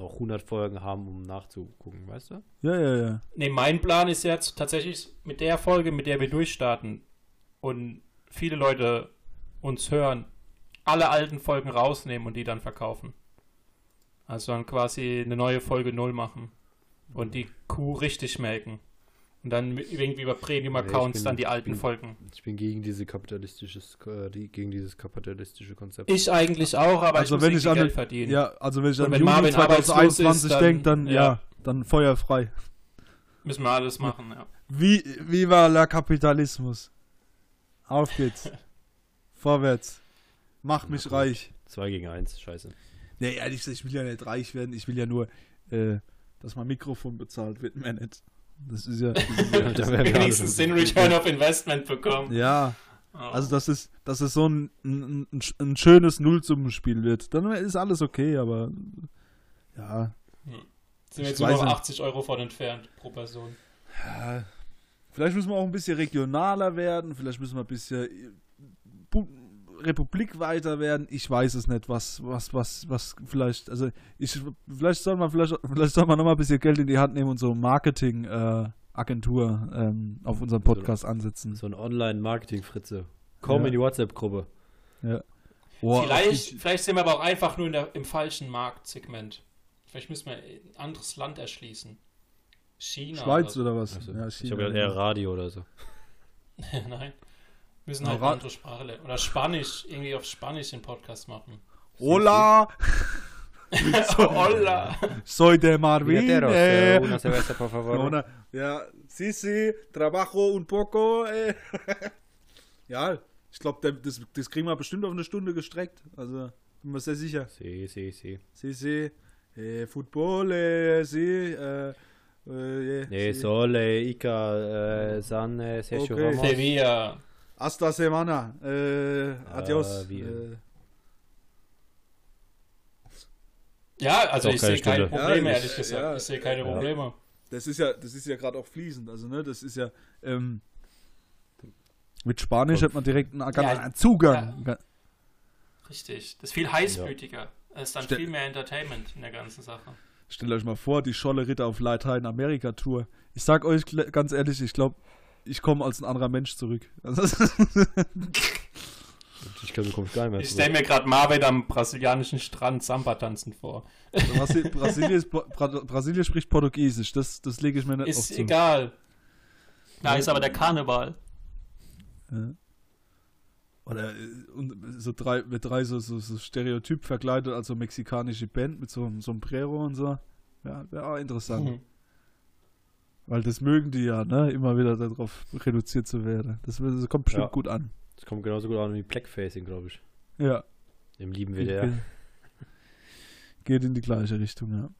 noch 100 Folgen haben, um nachzugucken, weißt du? ja, ja, ja. Ne, mein Plan ist jetzt tatsächlich mit der Folge, mit der wir durchstarten und viele Leute uns hören, alle alten Folgen rausnehmen und die dann verkaufen. Also dann quasi eine neue Folge null machen und die Kuh richtig melken. Und dann irgendwie über Premium-Accounts bin- dann die alten bin- Folgen. Ich bin gegen diese kapitalistisches, äh, die, gegen dieses kapitalistische Konzept. Ich eigentlich auch, aber Also ich muss wenn ich an Geld den- verdienen. Ja, also wenn ich Und an wenn Juni Marvin arbeitslos 2021 ist, dann- denke, dann, ja. ja. dann feuerfrei. Müssen wir alles machen, ja. Wie, viva la Kapitalismus. Auf geht's. Vorwärts. Mach mich gut. reich. 2 gegen 1, scheiße. Nee, ehrlich gesagt, ich will ja nicht reich werden. Ich will ja nur, äh, dass mein Mikrofon bezahlt wird. Mehr nicht. Das ist ja. Das ist ja, Da wären wir alle Wenigstens den Return of Investment bekommen. ja Oh. also dass es, dass es so ein, ein, ein, schönes Nullsummenspiel wird. Dann ist alles okay, aber ja. Sind wir jetzt nur noch nicht. 80 Euro von entfernt pro Person. ja. Vielleicht müssen wir auch ein bisschen regionaler werden. Vielleicht müssen wir ein bisschen Republik weiter werden. Ich weiß es nicht, was, was, was, was vielleicht, also ich, vielleicht soll man, vielleicht, vielleicht soll man nochmal ein bisschen Geld in die Hand nehmen und so Marketing, äh, Agentur ähm, auf unserem Podcast ansetzen. So ein Online-Marketing-Fritze. Komm Ja. in die WhatsApp-Gruppe. Boah, vielleicht, ich- vielleicht sind wir aber auch einfach nur in der, im falschen Marktsegment. Vielleicht müssen wir ein anderes Land erschließen. China. Schweiz oder oder was? Also, ja, ich habe ja eher Radio oder so. so. Nein. Wir müssen halt eine andere Sprache lernen. Oder Spanisch, irgendwie auf Spanisch den Podcast machen. Hola! Hola! Soy de Marvin. Eh. eh, una cerveza, por favor. Una- ja, sí, sí, trabajo un poco. Eh. ja, ich glaube, das, das kriegen wir bestimmt auf eine Stunde gestreckt. Also, bin mir sehr sicher. Sí, sí, sí. Sí, sí. Eh, Football, eh, sí. Eh, eh, Nee, sí. Sole, Ica, äh, San, äh, Sergio Okay. Ramos. Sevilla. Hasta semana. Äh, adios. Ah, äh, Ja, also ich sehe keine. Probleme, Ja, ich- ehrlich gesagt. ja. ich sehe keine Ja. Probleme. das ist ja, das ist ja gerade auch fließend. Also, ne, das ist ja, ähm, mit Spanisch hat man direkt einen, ganz Ja, einen Zugang. Richtig. Das ist viel heißblütiger. Es ist dann Ste- viel mehr Entertainment in der ganzen Sache. Stellt euch mal vor, die Scholle Ritter auf Latein Amerika Tour. Ich sag euch ganz ehrlich, ich glaube, ich komme als ein anderer Mensch zurück. Also, Ich glaube, du kommst gar nicht mehr Ich stelle mir gerade Marvin am brasilianischen Strand Samba tanzen vor. Brasi Brasilien, Bra Brasilien spricht Portugiesisch, das, das lege ich mir nicht auf Ist egal. Da ist aber der Karneval. Ja. Oder äh, und so drei, mit drei so, so, so Stereotyp verkleidet, also mexikanische Band mit so einem Sombrero und so. Ja, wäre auch interessant. Mhm. Weil das mögen die ja, ne? Immer wieder darauf reduziert zu werden. Das, das kommt bestimmt Ja. gut an. Das kommt genauso gut an wie Blackfacing, glaube ich. Ja. Im lieben WDR. Geht, geht in die gleiche Richtung, ja.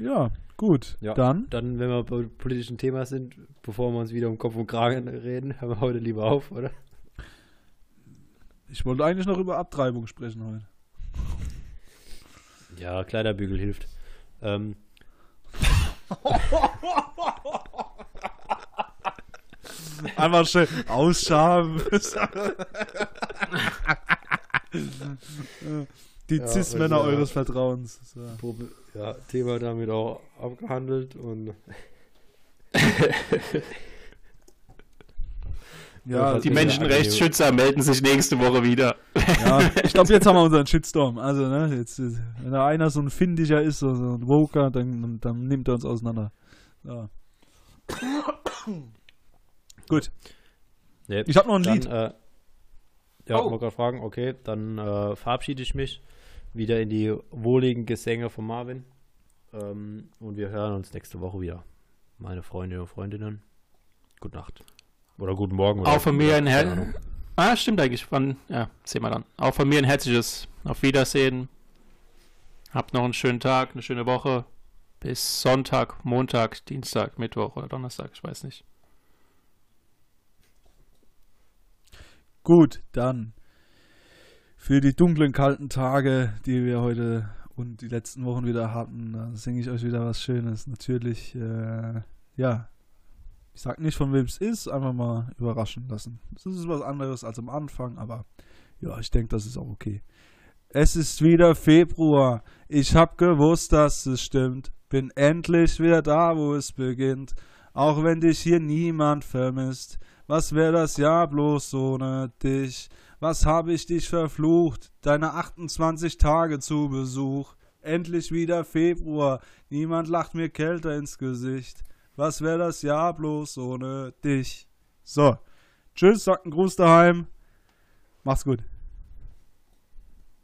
Ja, gut. Ja. Dann. Dann, wenn wir bei politischen Thema sind, bevor wir uns wieder um Kopf und Kragen reden, hören wir heute lieber auf, oder? Ich wollte eigentlich noch über Abtreibung sprechen heute. Ja, Kleiderbügel hilft. Ähm, Einfach schön ausschaben. Die Ja, Cis-Männer ja. eures Vertrauens. So. Ja, Thema damit auch abgehandelt und Ja, Die Menschenrechtsschützer melden sich nächste Woche wieder. ja, ich glaube, jetzt haben wir unseren Shitstorm. Also, ne, jetzt, wenn da einer so ein Findiger ist, so, so ein Woker, dann, dann, dann nimmt er uns auseinander. Ja. Gut, nee, ich habe noch ein dann, Lied. äh, ja, Oh. wollte gerade fragen, okay, dann äh, verabschiede ich mich wieder in die wohligen Gesänge von Marvin. Ähm, und wir hören uns nächste Woche wieder. Meine Freunde und Freundinnen. Gute Nacht. Oder guten Morgen. Oder Auch von mir ein keine Her Ahnung. Ah, stimmt eigentlich. Wann? Ja, sehen wir dann. Auch von mir ein herzliches Auf Wiedersehen. Habt noch einen schönen Tag, eine schöne Woche. Bis Sonntag, Montag, Dienstag, Mittwoch oder Donnerstag, ich weiß nicht. Gut, dann für die dunklen, kalten Tage, die wir heute und die letzten Wochen wieder hatten, singe ich euch wieder was Schönes. Natürlich, äh, ja, ich sag nicht, von wem es ist, einfach mal überraschen lassen. Das ist was anderes als am Anfang, aber ja, ich denke, das ist auch okay. Es ist wieder Februar, ich hab gewusst, dass es stimmt. Bin endlich wieder da, wo es beginnt. Auch wenn dich hier niemand vermisst. Was wär das Jahr bloß ohne dich? Was hab ich dich verflucht? Deine 28 Tage zu Besuch. Endlich wieder Februar. Niemand lacht mir kälter ins Gesicht. Was wär das Jahr bloß ohne dich? So. Tschüss, sagt ein Gruß daheim. Macht's gut.